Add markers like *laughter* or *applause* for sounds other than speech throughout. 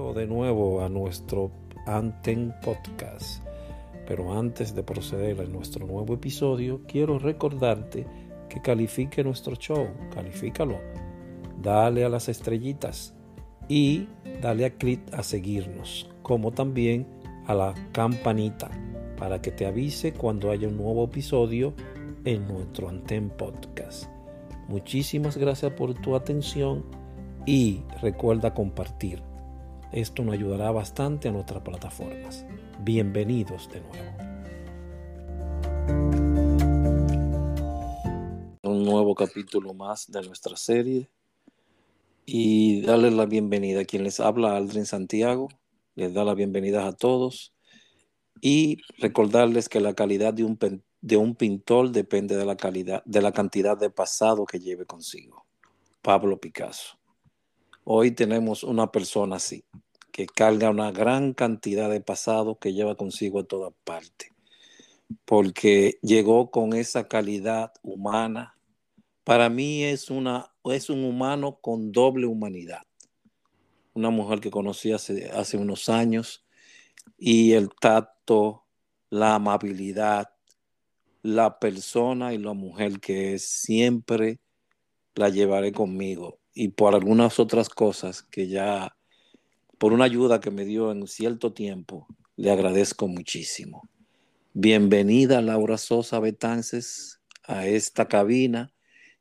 De nuevo a nuestro Anten Podcast. Pero antes de proceder a nuestro nuevo episodio, quiero recordarte que califique nuestro show, califícalo, dale a las estrellitas y dale a clic a seguirnos, como también a la campanita para que te avise cuando haya un nuevo episodio en nuestro Anten Podcast. Muchísimas gracias por tu atención y recuerda compartir. Esto nos ayudará bastante a nuestras plataformas. Bienvenidos de nuevo. Un nuevo capítulo más de nuestra serie y darles la bienvenida a quien les habla, Aldrin Santiago. Les da la bienvenida a todos y recordarles que la calidad de un, de un pintor depende de la calidad, de la cantidad de pasado que lleve consigo. Pablo Picasso. Hoy tenemos una persona así, que carga una gran cantidad de pasado que lleva consigo a toda parte, porque llegó con esa calidad humana. Para mí es, una, es un humano con doble humanidad. Una mujer que conocí hace, hace unos años y el tacto, la amabilidad, la persona y la mujer que es, siempre la llevaré conmigo y por algunas otras cosas que ya, por una ayuda que me dio en cierto tiempo, le agradezco muchísimo. Bienvenida Laura Sosa Betances a esta cabina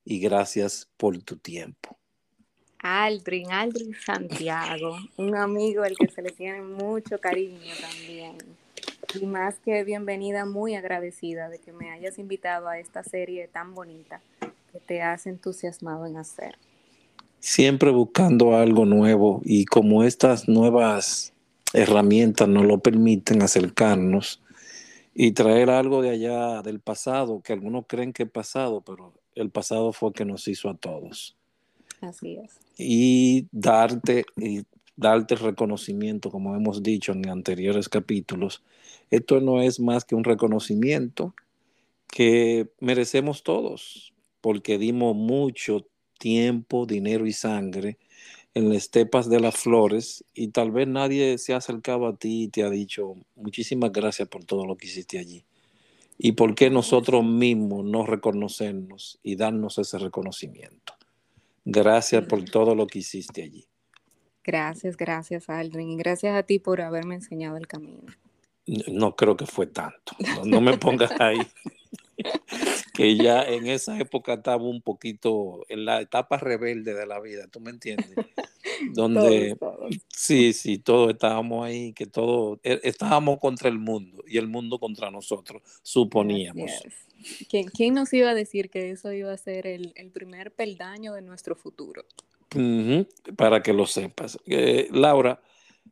y gracias por tu tiempo. Aldrin, Aldrin Santiago, un amigo al que se le tiene mucho cariño también. Y más que bienvenida, muy agradecida de que me hayas invitado a esta serie tan bonita que te has entusiasmado en hacer siempre buscando algo nuevo y como estas nuevas herramientas nos lo permiten acercarnos y traer algo de allá del pasado, que algunos creen que es pasado, pero el pasado fue que nos hizo a todos. Así es. Y darte, y darte reconocimiento, como hemos dicho en anteriores capítulos. Esto no es más que un reconocimiento que merecemos todos, porque dimos mucho tiempo, dinero y sangre en las estepas de las flores y tal vez nadie se ha acercado a ti y te ha dicho muchísimas gracias por todo lo que hiciste allí. ¿Y por qué nosotros mismos no reconocernos y darnos ese reconocimiento? Gracias por todo lo que hiciste allí. Gracias, gracias Aldrin y gracias a ti por haberme enseñado el camino. No, creo que fue tanto. no me pongas ahí. *laughs* que ya en esa época estaba un poquito en la etapa rebelde de la vida, ¿tú me entiendes? Donde sí, sí, todos estábamos ahí, que todos e, estábamos contra el mundo y el mundo contra nosotros, suponíamos. ¿Quién, ¿Quién, nos iba a decir que eso iba a ser el, primer peldaño de nuestro futuro? para que lo sepas. Eh, Laura,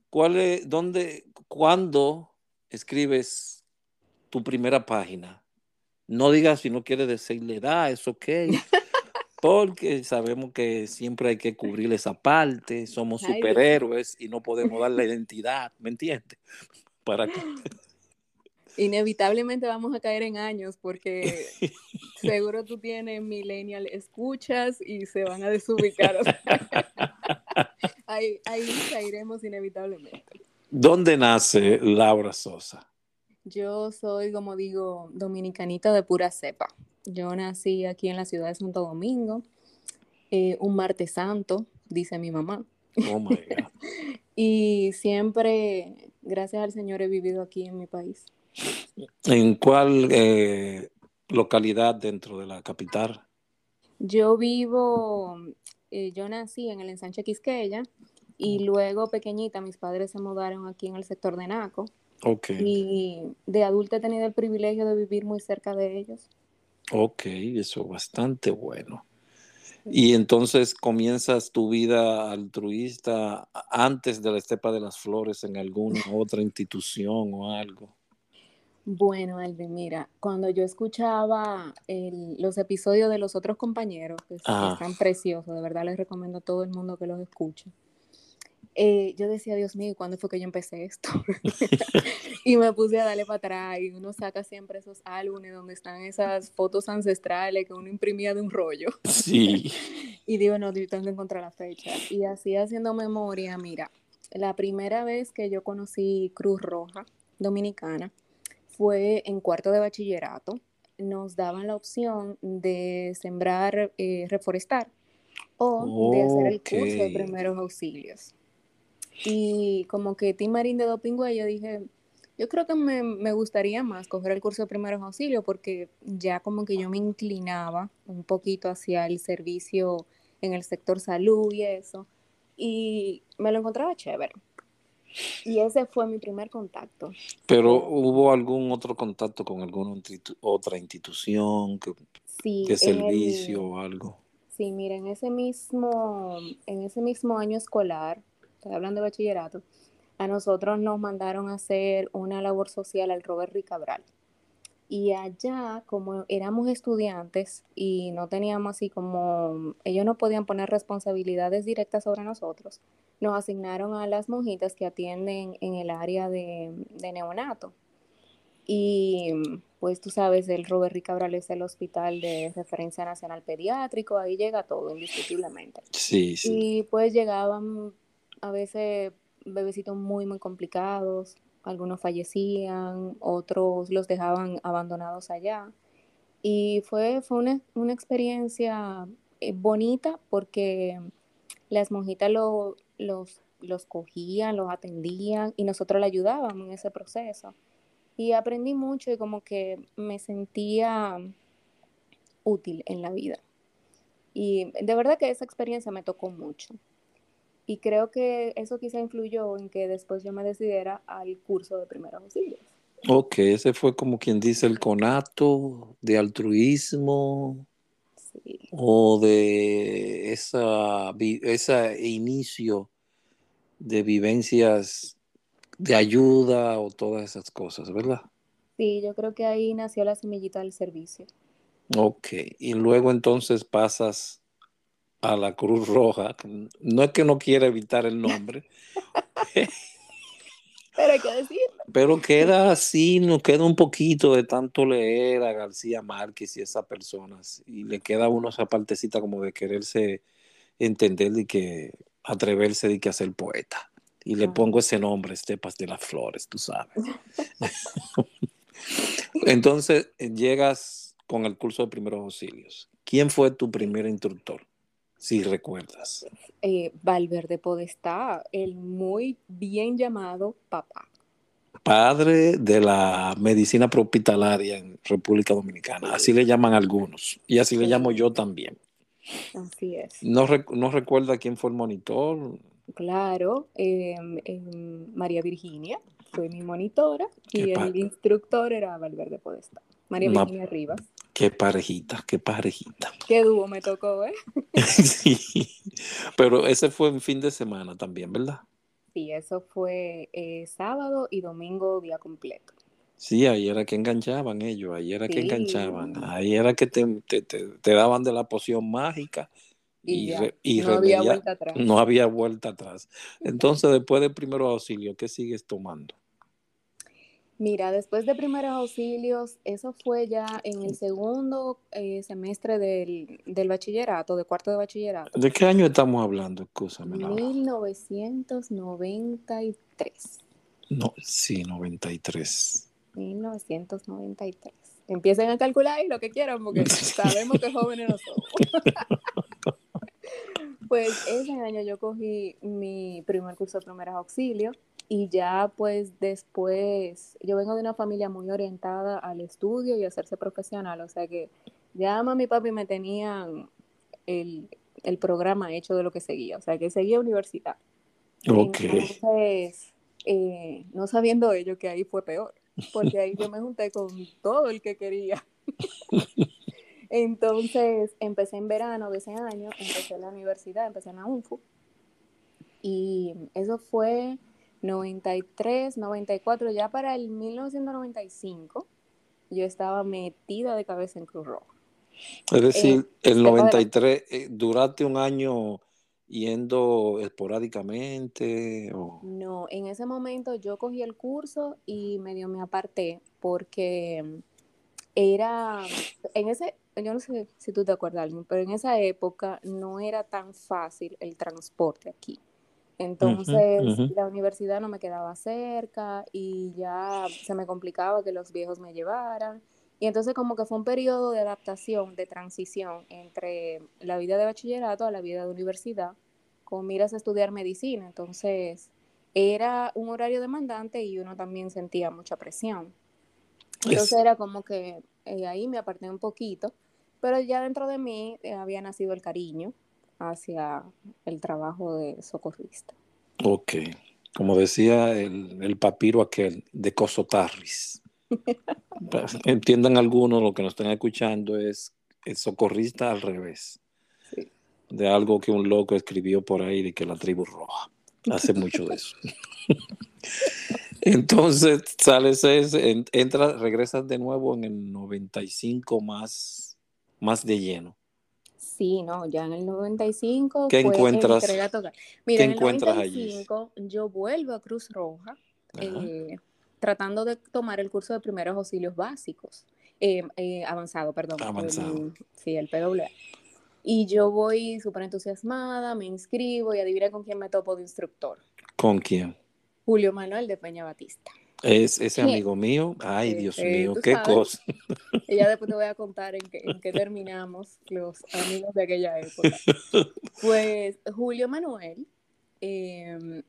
¿cuál es, dónde, cuándo escribes tu primera página? No digas si no quiere decirle da, es ok. *laughs* Porque sabemos que siempre hay que cubrir esa parte, somos superhéroes y no podemos dar la identidad, ¿me entiendes? *laughs* Para que... *laughs* Inevitablemente vamos a caer en años porque seguro tú tienes millennial escuchas y se van a desubicar. ahí, ahí caeremos inevitablemente. ¿Dónde nace Laura Sosa? Yo soy, como digo, dominicanita de pura cepa. Yo nací aquí en la ciudad de Santo Domingo, eh, un martes santo, dice mi mamá. Oh my God. *laughs* y siempre, gracias al Señor, he vivido aquí en mi país. ¿En cuál eh, localidad dentro de la capital? Yo vivo, eh, yo nací en el ensanche Quisqueya y luego pequeñita mis padres se mudaron aquí en el sector de Naco. Y de adulta he tenido el privilegio de vivir muy cerca de ellos. Ok, eso es bastante bueno. Y entonces comienzas tu vida altruista antes de la Estepa de las Flores en alguna *laughs* otra institución o algo. Bueno, Alvin, mira, cuando yo escuchaba los episodios de los otros compañeros, que, están preciosos, de verdad les recomiendo a todo el mundo que los escuche. Eh, yo decía, Dios mío, ¿cuándo fue que yo empecé esto? *laughs* *laughs* y me puse a darle para atrás y uno saca siempre esos álbumes donde están esas fotos ancestrales que uno imprimía de un rollo. Sí. *laughs* y digo, no, yo tengo que encontrar la fecha. Y así haciendo memoria, mira, la primera vez que yo conocí Cruz Roja Dominicana fue en cuarto de bachillerato. Nos daban la opción de sembrar, eh, reforestar o de hacer el curso de primeros auxilios. Y como que Tim Marín de Dopingüe, yo dije, yo creo que me, me, gustaría más coger el curso de primeros auxilios porque ya como que yo me inclinaba un poquito hacia el servicio en el sector salud y eso. Y me lo encontraba chévere. Y ese fue mi primer contacto. Pero ¿hubo algún otro contacto con alguna otra institución que, de servicio o algo? Sí, mira, en ese mismo, en ese mismo año escolar, estoy hablando de bachillerato, a nosotros nos mandaron a hacer una labor social al Robert Ricabral. Y allá, como éramos estudiantes y no teníamos así como, ellos no podían poner responsabilidades directas sobre nosotros, nos asignaron a las monjitas que atienden en el área de, neonato. Y pues tú sabes, el Robert Ricabral es el hospital de referencia nacional pediátrico, ahí llega todo indiscutiblemente. Sí, sí. Y pues llegaban a veces bebecitos muy, muy complicados, algunos fallecían, otros los dejaban abandonados allá. Y fue, fue una, una experiencia eh, bonita porque las monjitas lo, los, los cogían, los atendían y nosotros le ayudábamos en ese proceso. Y aprendí mucho y como que me sentía útil en la vida. Y de verdad que esa experiencia me tocó mucho. Y creo que eso quizá influyó en que después yo me decidiera al curso de primeros auxilios. Ok, ese fue como quien dice el conato de altruismo sí. o de esa, ese inicio de vivencias de ayuda o todas esas cosas, ¿verdad? Sí, yo creo que ahí nació la semillita del servicio. Ok, y luego entonces pasas a la Cruz Roja. No es que no quiera evitar el nombre. *laughs* pero hay que decirlo. Pero queda así, nos queda un poquito de tanto leer a García Márquez y esas personas. Y le queda uno esa partecita como de quererse entender y que atreverse de que hacer poeta. Y le pongo ese nombre, Estepas de las Flores, tú sabes. *laughs* *laughs* Entonces, llegas con el curso de primeros auxilios. ¿Quién fue tu primer instructor? Si recuerdas. Eh, Valverde Podestá, el muy bien llamado papá. Padre de la medicina propitalaria en República Dominicana. Así le llaman algunos. Y así le llamo yo también. Así es. ¿No, recuerda quién fue el monitor? Claro, em, em, María Virginia fue mi monitora y el instructor era Valverde Podestá. María Virginia Rivas. Qué parejita, qué parejita. Qué dúo me tocó, ¿eh? *laughs* sí, pero ese fue en fin de semana también, ¿verdad? Sí, eso fue eh, sábado y domingo día completo. Sí, ahí era que enganchaban ellos, ahí era que enganchaban, ahí era que te, te, daban de la poción mágica y, no había vuelta atrás. No había vuelta atrás. Entonces, después del primer auxilio, ¿qué sigues tomando? Mira, después de primeros auxilios, eso fue ya en el segundo eh, semestre del, bachillerato, de cuarto de bachillerato. ¿De qué año estamos hablando? Escúchame. 1993. No, sí, 93. 1993. Empiecen a calcular y lo que quieran, porque *laughs* sabemos que jóvenes no somos. *laughs* pues ese año yo cogí mi primer curso de primeros auxilios y ya pues después, yo vengo de una familia muy orientada al estudio y a hacerse profesional, o sea que ya mamá y papi me tenían el, programa hecho de lo que seguía, o sea que seguía universidad. Ok. Entonces, eh, no sabiendo ello que ahí fue peor, porque ahí yo me junté con todo el que quería. *laughs* Entonces, empecé en verano de ese año, empecé en la universidad, empecé en la UNFU. Y eso fue 93, 94, ya para el 1995, yo estaba metida de cabeza en Cruz Roja. Es decir, eh, el 93, eh, ¿duraste un año yendo esporádicamente? O... No, en ese momento yo cogí el curso y medio me aparté porque era, en ese, yo no sé si tú te acuerdas, pero en esa época no era tan fácil el transporte aquí. Entonces la universidad no me quedaba cerca y ya se me complicaba que los viejos me llevaran. Y entonces como que fue un periodo de adaptación, de transición entre la vida de bachillerato a la vida de universidad, con miras a estudiar medicina. Entonces era un horario demandante y uno también sentía mucha presión. Entonces era como que eh, ahí me aparté un poquito, pero ya dentro de mí eh, había nacido el cariño hacia el trabajo de socorrista. Ok, como decía el, el papiro aquel de Cosotarris. *laughs* Entiendan algunos, lo que nos están escuchando es el socorrista al revés. De algo que un loco escribió por ahí de que la tribu roja. Hace mucho de eso. *laughs* Entonces sales, entras, regresas de nuevo en el 95 más, más de lleno. Sí, no, ya en el 95. ¿Qué encuentras? Mira, en el 95 yo vuelvo a Cruz Roja eh, tratando de tomar el curso de primeros auxilios básicos, eh, eh, avanzado, perdón. Avanzado. sí, el PWA. Y yo voy súper entusiasmada, me inscribo y adivina con quién me topo de instructor. ¿Con quién? Julio Manuel de Peña Batista. Es ese amigo mío. Ay, Dios mío, qué cosa. Ya después te *laughs* voy a contar en qué, terminamos los amigos de aquella época. Pues Julio Manuel em,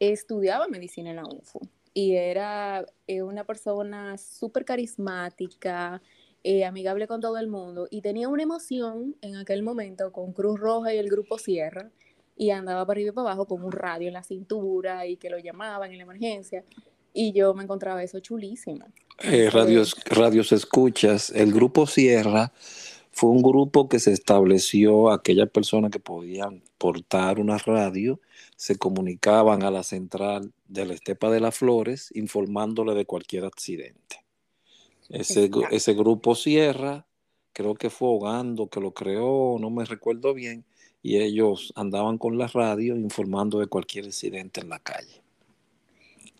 estudiaba medicina en la UNFU y era eh, una persona súper carismática, eh, amigable con todo el mundo y tenía una emoción en aquel momento con Cruz Roja y el Grupo Sierra y andaba para arriba y para abajo con un radio en la cintura y que lo llamaban en la emergencia y yo me encontraba eso chulísimo. Eh, radios, radios escuchas, el grupo Sierra fue un grupo que se estableció, aquellas personas que podían portar una radio, se comunicaban a la central de la Estepa de las Flores informándole de cualquier accidente. Ese, ese grupo Sierra, creo que fue Hogando que lo creó, no me recuerdo bien, y ellos andaban con la radio informando de cualquier incidente en la calle.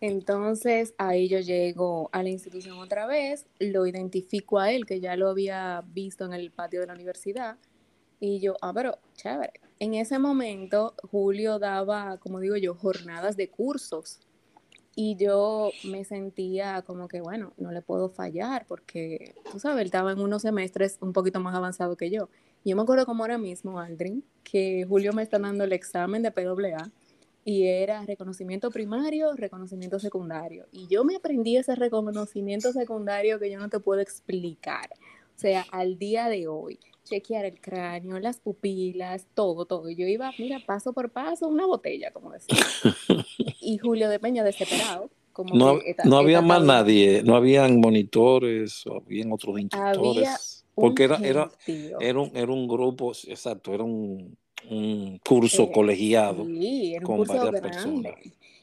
Entonces ahí yo llego a la institución otra vez, lo identifico a él, que ya lo había visto en el patio de la universidad, y yo, ah, pero chévere. En ese momento Julio daba, como digo yo, jornadas de cursos y yo me sentía como que, bueno, no le puedo fallar porque, tú sabes, él estaba en unos semestres un poquito más avanzado que yo. Yo me acuerdo como ahora mismo, Aldrin, que Julio me está dando el examen de PWA y era reconocimiento primario, reconocimiento secundario. Y yo me aprendí ese reconocimiento secundario que yo no te puedo explicar. O sea, al día de hoy, chequear el cráneo, las pupilas, todo, todo. Yo iba, mira, paso por paso, una botella, como decía. *laughs* y Julio de Peña desesperado. Como no, no había más nadie, no habían monitores, o habían otros instructores. porque era, era, era, un, era un grupo, exacto, era un, un curso eh, colegiado era un con curso varias grande. personas.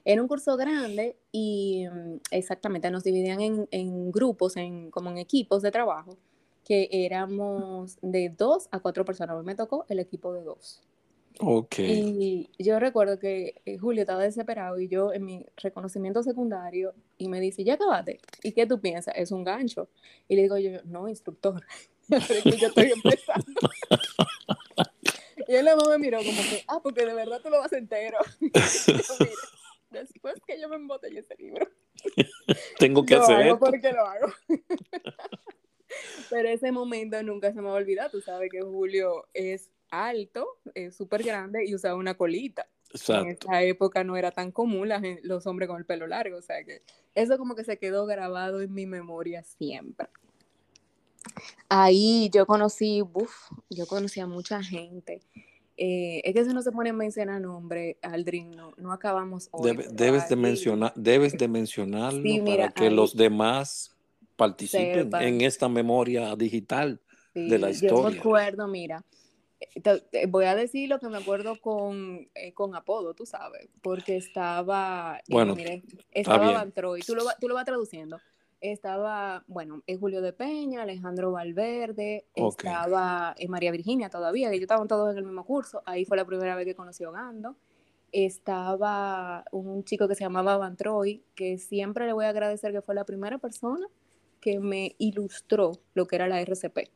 Era un curso grande y mm, exactamente nos dividían en, en, grupos, en, como en equipos de trabajo, que éramos de dos a cuatro personas. A mí me tocó el equipo de dos. Ok. Y yo recuerdo que eh, Julio estaba desesperado y yo en mi reconocimiento secundario y me dice, ya acabaste. ¿Y qué tú piensas? Es un gancho. Y le digo yo, no, instructor. *laughs* yo estoy empezando. *laughs* Y él me miró como que, ah, porque de verdad tú lo vas entero. *laughs* después que yo me embotellé ese libro. *laughs* Tengo que lo hacer hago porque lo hago. *laughs* Pero ese momento nunca se me va a olvidar. Tú sabes que Julio es alto, es súper grande y usaba una colita. Exacto. En esa época no era tan común los hombres con el pelo largo. O sea que eso como que se quedó grabado en mi memoria siempre. Ahí yo conocí, uff, yo conocí a mucha gente. Eh, es que si no se pone a mencionar nombre, Aldrin, no, no acabamos hoy. debes, de mencionar, debes de mencionarlo para que los demás participen en esta memoria digital de la historia. Yo me acuerdo, mira, eh, voy a decir lo que me acuerdo con, eh, con apodo, tú sabes, porque estaba, bueno, estaba Van Troy, tú lo, tú lo vas traduciendo estaba, bueno, es Julio de Peña, Alejandro Valverde, estaba eh, María Virginia todavía, que yo estaban todos en el mismo curso, ahí fue la primera vez que conocí a Ogando. Estaba un chico que se llamaba Van Troy, que siempre le voy a agradecer que fue la primera persona que me ilustró lo que era la RCP.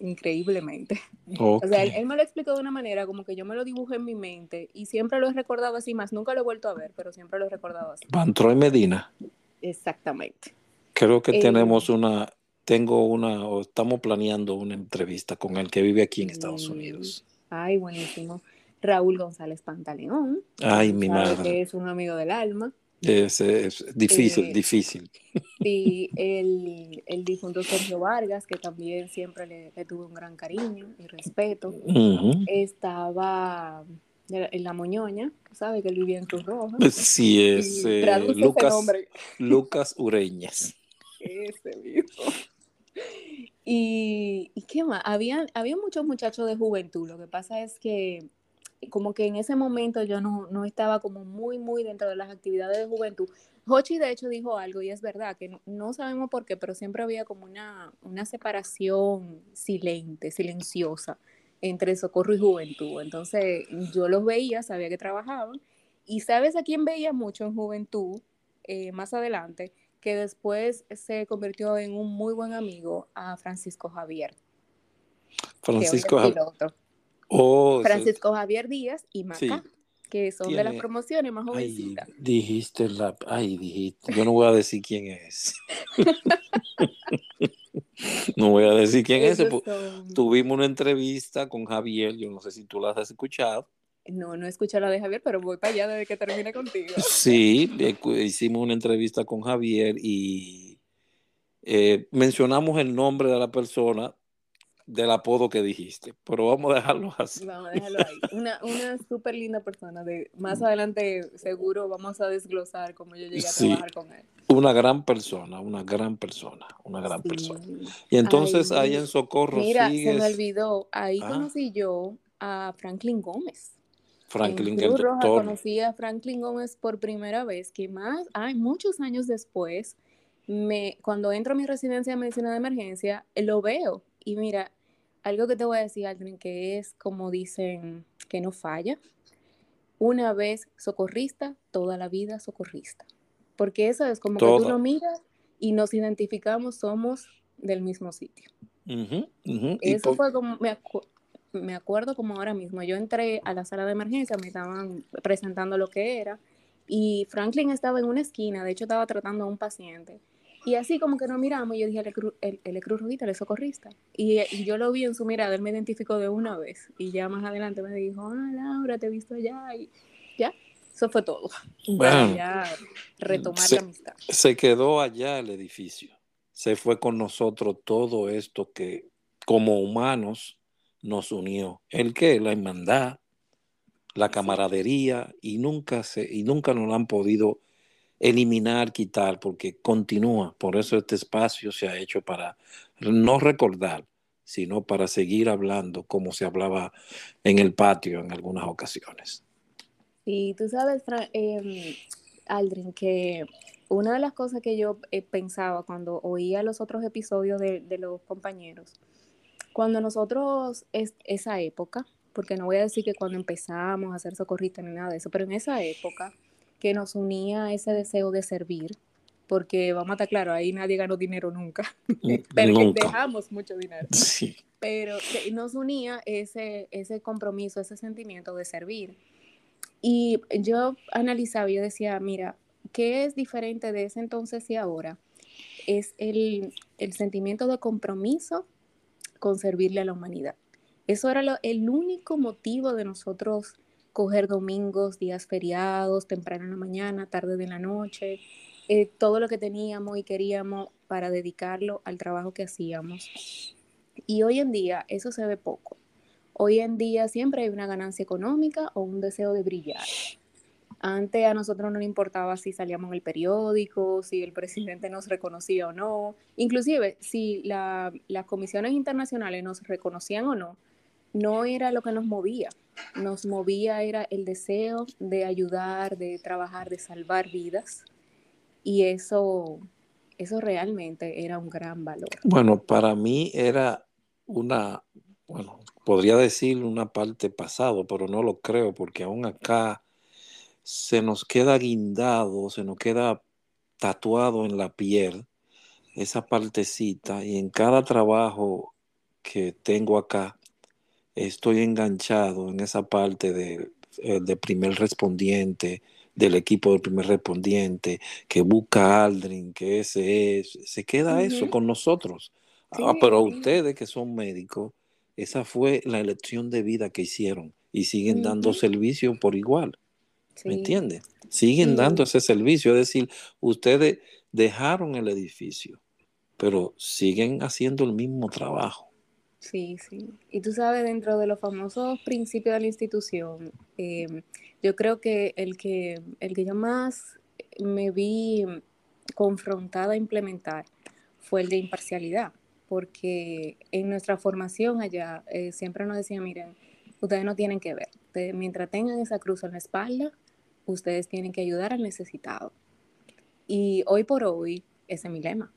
increíblemente. *laughs* O sea, él, me lo explicó de una manera como que yo me lo dibujé en mi mente y siempre lo he recordado así más. Nunca lo he vuelto a ver, pero siempre lo he recordado así. Van Troy Medina. Exactamente. Creo que tenemos eh, una, tengo una, o estamos planeando una entrevista con el que vive aquí en Estados Unidos. Ay, buenísimo. Raúl González Pantaleón. Ay, mi madre. Que es un amigo del alma. Es, es difícil, eh, difícil. Y *laughs* el, el, difunto Sergio Vargas, que también siempre le, le tuve un gran cariño y respeto. Estaba en la Moñoña, ¿sabe? Que él vivía en Cruz Roja. Sí, es eh, Lucas, Lucas Ureñas. Ese mismo. Y, y, qué más, había, había muchos muchachos de juventud, lo que pasa es que como que en ese momento yo no, no, estaba como muy, muy dentro de las actividades de juventud. Hochi de hecho dijo algo y es verdad que no, sabemos por qué, pero siempre había como una, una separación silente, silenciosa entre socorro y juventud. Entonces yo los veía, sabía que trabajaban y sabes a quién veía mucho en juventud eh, más adelante, que después se convirtió en un muy buen amigo a Francisco Javier. Francisco Javier. Oh, Francisco Javier Díaz y Maca, que son de las promociones más jovencitas. dijiste la, ay, dijiste, yo no voy a decir quién es. *laughs* no voy a decir quién es. Tuvimos una entrevista con Javier, yo no sé si tú la has escuchado. No, no he escuchado la de Javier, pero voy para allá desde que termine contigo. Sí, hicimos una entrevista con Javier y eh, mencionamos el nombre de la persona del apodo que dijiste, pero vamos a dejarlo así. Vamos a dejarlo ahí. Una, una súper linda persona. De, más adelante seguro vamos a desglosar cómo yo llegué a trabajar con él. Una gran persona, una gran persona, una gran persona. Y entonces ahí en Socorro Mira, se me olvidó, ahí ah. conocí yo a Franklin Gómez. Franklin, el doctor. conocí a Franklin Gómez por primera vez, que más, ay, muchos años después, me, cuando entro a mi residencia de medicina de emergencia, lo veo y mira, algo que te voy a decir, alguien que es como dicen, que no falla. Una vez socorrista, toda la vida socorrista. Porque eso es como que tú lo miras y nos identificamos, somos del mismo sitio. Eso fue como, me, me acuerdo como ahora mismo, yo entré a la sala de emergencia, me estaban presentando lo que era y Franklin estaba en una esquina, de hecho estaba tratando a un paciente y así como que nos miramos, yo dije, él, es Cruz Rojita, es socorrista. Y, yo lo vi en su mirada, él me identificó de una vez. Y ya más adelante me dijo, ah, Laura, te he visto allá. Y ya, eso fue todo. Bueno, ya retomar la amistad. Se quedó allá el edificio. Se fue con nosotros todo esto que como humanos nos unió. ¿El qué? La hermandad, la camaradería, y nunca, se, y nunca nos han podido eliminar, quitar, porque continúa. Por eso este espacio se ha hecho para no recordar, sino para seguir hablando como se hablaba en el patio en algunas ocasiones. Y tú sabes, eh, Aldrin, que una de las cosas que yo eh, pensaba cuando oía los otros episodios de, de los compañeros, cuando nosotros, es, esa época, porque no voy a decir que cuando empezamos a hacer socorrista ni nada de eso, pero en esa época, que nos unía ese deseo de servir, porque vamos a estar claro, ahí nadie ganó dinero nunca, *laughs* pero dejamos mucho dinero. Sí. Pero nos unía ese, ese compromiso, ese sentimiento de servir. Y yo analizaba yo decía, mira, ¿qué es diferente de ese entonces y ahora? Es el, el sentimiento de compromiso con servirle a la humanidad. Eso era lo, el único motivo de nosotros coger domingos, días feriados, temprano en la mañana, tarde de la noche, eh, todo lo que teníamos y queríamos para dedicarlo al trabajo que hacíamos. Y hoy en día eso se ve poco. Hoy en día siempre hay una ganancia económica o un deseo de brillar. Antes a nosotros no nos importaba si salíamos en el periódico, si el presidente nos reconocía o no, inclusive si las comisiones internacionales nos reconocían o no, no era lo que nos movía nos movía era el deseo de ayudar, de trabajar, de salvar vidas. Y eso, eso realmente era un gran valor. Bueno, para mí era una, bueno, podría decir una parte pasado, pero no lo creo, porque aún acá se nos queda guindado, se nos queda tatuado en la piel esa partecita y en cada trabajo que tengo acá, estoy enganchado en esa parte de, eh, primer respondiente, del equipo del primer respondiente, que busca a Aldrin, que ese es, se queda eso con nosotros. ah, pero ustedes que son médicos, esa fue la elección de vida que hicieron y siguen dando servicio por igual. ¿Me entiendes? Siguen dando ese servicio, es decir, ustedes dejaron el edificio, pero siguen haciendo el mismo trabajo. Sí, sí. Y tú sabes, dentro de los famosos principios de la institución, em, yo creo que el, que el que yo más me vi confrontada a implementar fue el de imparcialidad, porque en nuestra formación allá eh, siempre nos decían, miren, ustedes no tienen que ver, mientras tengan esa cruz en la espalda, ustedes tienen que ayudar al necesitado. Y hoy por hoy, ese es mi lema.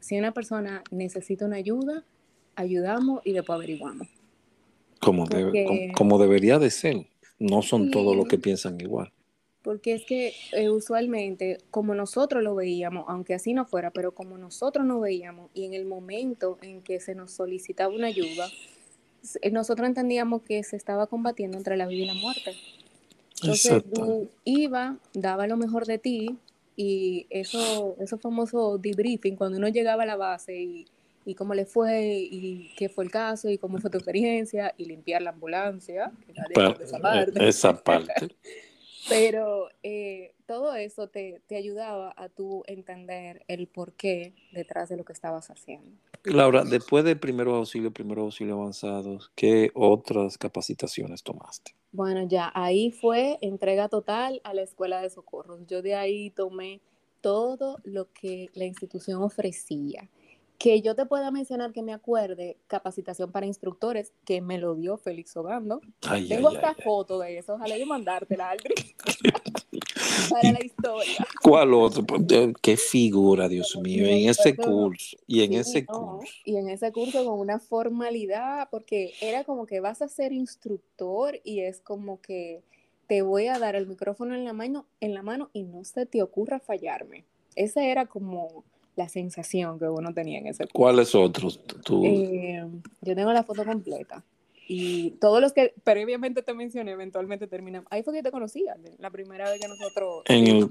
si una persona necesita una ayuda, ayudamos y después averiguamos. Como, como, debería de ser. No son todos los que piensan igual. Porque es que eh, usualmente, como nosotros lo veíamos, aunque así no fuera, pero como nosotros no veíamos y en el momento en que se nos solicitaba una ayuda, eh, nosotros entendíamos que se estaba combatiendo entre la vida y la muerte. Entonces tú ibas, daba lo mejor de ti y eso, eso famoso debriefing, cuando uno llegaba a la base y y cómo le fue y qué fue el caso y cómo fue tu experiencia y limpiar la ambulancia, esa parte. *laughs* Pero eh, todo eso te, te, ayudaba a tú entender el porqué detrás de lo que estabas haciendo. Laura, después de primeros auxilio, primeros auxilio avanzados, ¿qué otras capacitaciones tomaste? Bueno, ya ahí fue entrega total a la escuela de socorros. Yo de ahí tomé todo lo que la institución ofrecía que yo te pueda mencionar que me acuerde, capacitación para instructores, que me lo dio Félix Ogando. Tengo esta foto de eso, ojalá yo mandártela, Aldrin, *laughs* para la historia. ¿Cuál otro? Pues, qué figura, Dios mío, en ese curso, y en ese curso. Y en ese curso con una formalidad, porque era como que vas a ser instructor y es como que te voy a dar el micrófono en la mano, en la mano y no se te ocurra fallarme. Ese era como la sensación que uno tenía en ese curso. ¿Cuáles otros? Eh, yo tengo la foto completa. Y todos los que previamente te mencioné, eventualmente terminan. Ahí fue que te conocía, la primera vez que nosotros. En el,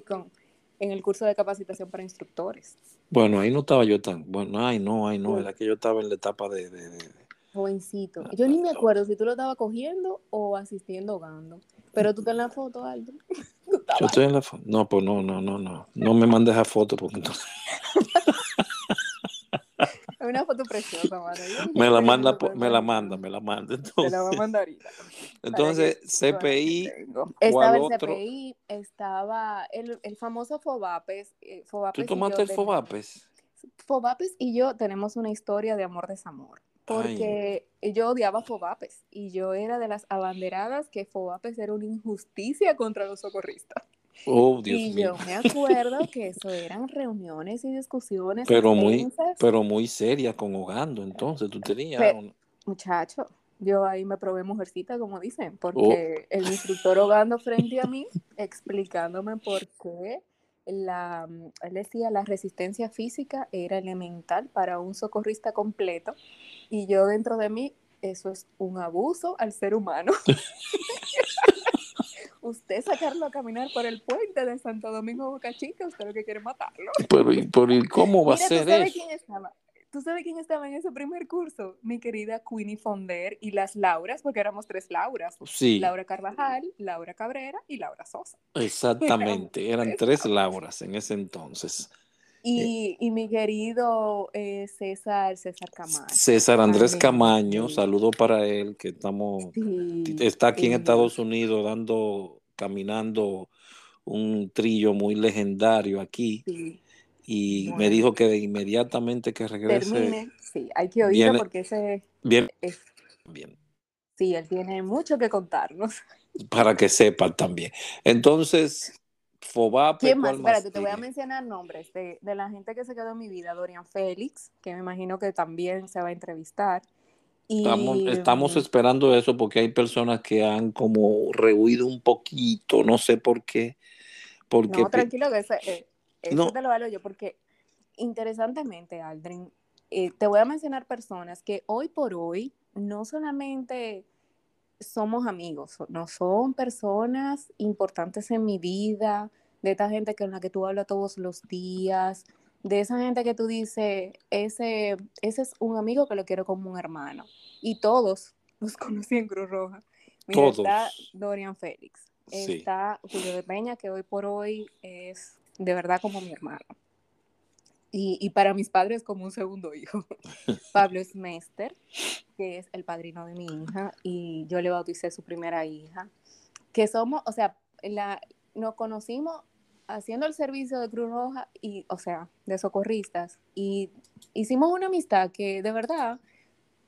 en el curso de capacitación para instructores. Bueno, ahí no estaba yo tan. Bueno, ay, no, ay, no. Era que yo estaba en la etapa de. Jovencito. Yo ni me acuerdo si tú lo estabas cogiendo o asistiendo gando. Pero tú estás en la foto, Aldo. *laughs* Yo estoy en la foto. No, pues no, no, no, no. No me mandes a foto porque entonces. *laughs* Es una foto preciosa, madre. Me la manda, me la manda, me la manda. Entonces, la voy a mandar ahorita. *laughs* Entonces, CPI. Estaba el CPI, estaba el, el famoso Fobapes. Eh, Fobapes ¿Tú tomaste el Fobapes? Fobapes y yo tenemos una historia de amor-desamor porque yo odiaba Fobapes y yo era de las abanderadas que Fobapes era una injusticia contra los socorristas. Oh, Dios y yo me acuerdo que eso eran reuniones y discusiones. Pero muy, pero muy serias con Hogando, entonces tú tenías. Muchacho, yo ahí me probé mujercita, como dicen, porque oh. el instructor Hogando frente a mí, explicándome por qué la, él decía la resistencia física era elemental para un socorrista completo y yo dentro de mí, eso es un abuso al ser humano. *laughs* usted sacarlo a caminar por el puente de Santo Domingo Boca Chica, usted lo que quiere matarlo. Pero, ¿y, cómo va a ser eso? Quién estaba? ¿Tú sabes quién estaba en ese primer curso? Mi querida Queenie Fonder y las Lauras, porque éramos tres Lauras. Sí. Laura Carvajal, Laura Cabrera y Laura Sosa. Exactamente, eran tres Lauras en ese entonces. Eh, y, mi querido eh, César, César Camaño. César Andrés Camaño, saludo para él, que estamos, está aquí en Estados Unidos dando, caminando un trillo muy legendario aquí. Y me dijo que inmediatamente que regrese. Termine, sí, hay que oírlo porque ese bien, bien. Sí, él tiene mucho que contarnos. Para que sepan también. Entonces, Fobape. ¿Quién más? Espérate, te voy a mencionar nombres de, la gente que se quedó en mi vida. Dorian Félix, que me imagino que también se va a entrevistar. Y, estamos, mm, esperando eso porque hay personas que han como rehuido un poquito, no sé por qué. Porque, no, tranquilo, que ese, eh, eso te lo valgo yo, porque interesantemente, Aldrin, eh, te voy a mencionar personas que hoy por hoy no solamente somos amigos, no son personas importantes en mi vida, de esta gente con la que tú hablas todos los días, de esa gente que tú dices, ese, ese es un amigo que lo quiero como un hermano. Y todos *laughs* los conocí en Cruz Roja. Mira, está Dorian Félix, está Julio de Peña, que hoy por hoy es de verdad como mi hermano. Y, para mis padres como un segundo hijo. *laughs* Pablo Smester, que es el padrino de mi hija, y yo le bauticé su primera hija. Que somos, o sea, la, nos conocimos haciendo el servicio de Cruz Roja y, o sea, de socorristas, y hicimos una amistad que de verdad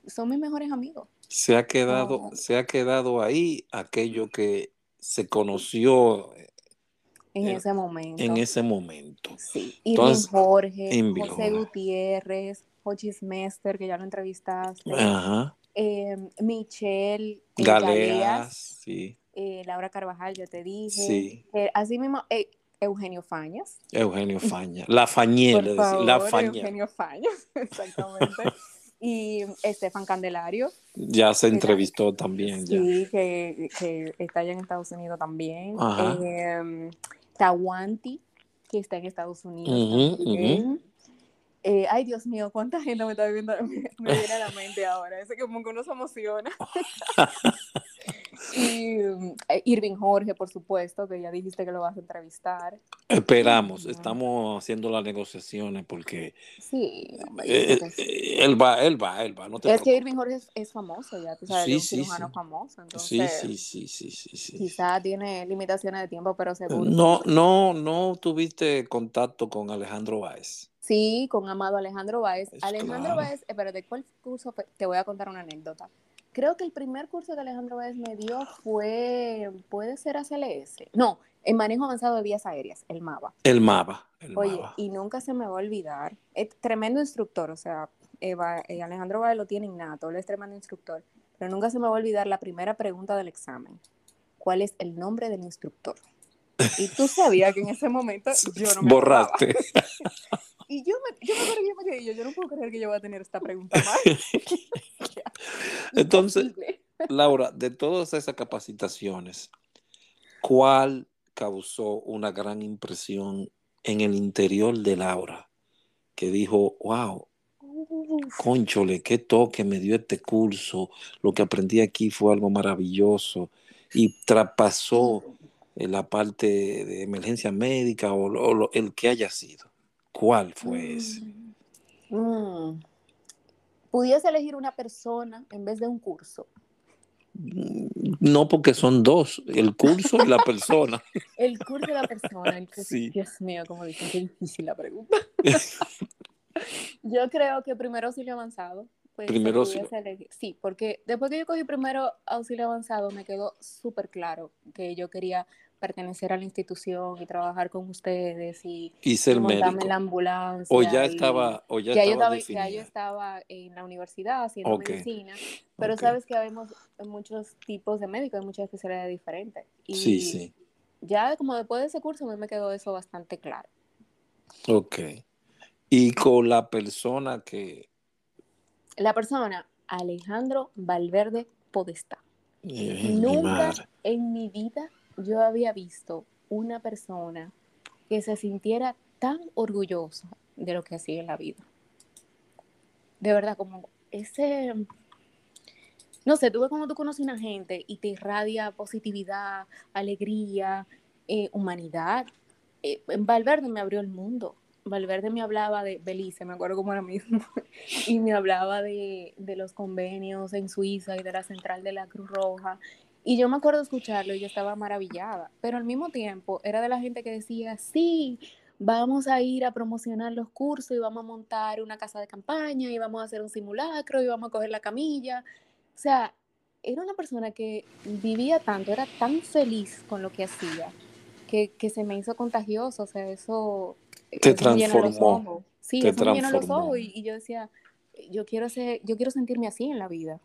son mis mejores amigos. Se ha quedado, se ha quedado ahí aquello que se conoció en, ese momento. En ese momento. Sí. Irving Jorge, José Gutiérrez, Jochis Mester, que ya lo entrevistaste. Ajá. Eh, Michelle eh, Galeas, sí. Eh, Laura Carvajal, ya te dije. Sí. así mismo, Eugenio Fañas. Eugenio *laughs* Fañas. La Fañela, la Faña. Eugenio Fañas, *laughs* exactamente. *laughs* y Estefan Candelario. Ya se entrevistó también. Sí, Que, que, está allá en Estados Unidos también. Eh, Tawanti, que está en Estados Unidos también. Eh, ay, Dios mío, cuánta gente me está viendo, *laughs* me, viene a la mente ahora. Ese que como que uno se emociona. *laughs* y eh, Irving Jorge, por supuesto, que ya dijiste que lo vas a entrevistar. Esperamos, estamos haciendo las negociaciones porque. Sí, eh, él va, él va, él va. No es que Irving Jorge es, famoso, ya tú sabes, es un cirujano famoso. Entonces, sí, sí, sí, sí, sí, Quizá tiene limitaciones de tiempo, pero seguro. No, no, no tuviste contacto con Alejandro Báez. Sí, con Amado Alejandro Báez. Alejandro Báez, espérate, ¿cuál curso Te voy a contar una anécdota. Creo que el primer curso que Alejandro Báez me dio fue, puede ser ACLS. No, en manejo avanzado de vías aéreas, el MAVA. El MAVA. Oye, y nunca se me va a olvidar. Es tremendo instructor, o sea, eh, Alejandro Báez lo tiene innato, él es tremendo instructor. Pero nunca se me va a olvidar la primera pregunta del examen. ¿Cuál es el nombre del instructor? Y tú sabías que en ese momento *laughs* yo no me Borraste. *laughs* Y yo me, yo me acuerdo que yo me quedé, yo, yo no puedo creer que yo voy a tener esta pregunta *laughs* más. *laughs* Entonces, Laura, de todas esas capacitaciones, ¿cuál causó una gran impresión en el interior de Laura? Que dijo, wow, conchole, qué toque me dio este curso, lo que aprendí aquí fue algo maravilloso y traspasó la parte de emergencia médica o, el que haya sido. ¿Cuál fue ese? Mm. Mm. ¿Pudiese elegir una persona en vez de un curso? Mm, no, porque son dos, el curso y la *laughs* persona. el curso y la persona. Dios mío, como dicen, qué difícil la pregunta. *laughs* yo creo que primero auxilio avanzado. Pues, primero auxilio. Sí, porque después que yo cogí primero auxilio avanzado, me quedó súper claro que yo quería pertenecer a la institución y trabajar con ustedes y, y ser montarme en la ambulancia. O ya estaba, o ya, estaba, ya yo estaba en la universidad haciendo medicina, pero sabes que habemos muchos tipos de médicos, hay muchas especialidades diferentes. Y sí, sí. Ya como después de ese curso me quedó eso bastante claro. Ok. Y con la persona que... La persona, Alejandro Valverde Podestá. Nunca en mi vida yo había visto una persona que se sintiera tan orgullosa de lo que hacía en la vida. De verdad, como ese, no sé, tú ves como tú conoces a una gente y te irradia positividad, alegría, eh, humanidad. Eh, Valverde me abrió el mundo. Valverde me hablaba de Belice, me acuerdo como ahora mismo, *laughs* y me hablaba de, de, los convenios en Suiza y de la central de la Cruz Roja, y yo me acuerdo escucharlo y yo estaba maravillada, pero al mismo tiempo era de la gente que decía, sí, vamos a ir a promocionar los cursos y vamos a montar una casa de campaña y vamos a hacer un simulacro y vamos a coger la camilla. O sea, era una persona que vivía tanto, era tan feliz con lo que hacía, que, se me hizo contagioso, o sea, eso... Te transformó. Sí, eso me llenó los ojos y, y, yo decía, yo quiero, ser, yo quiero sentirme así en la vida.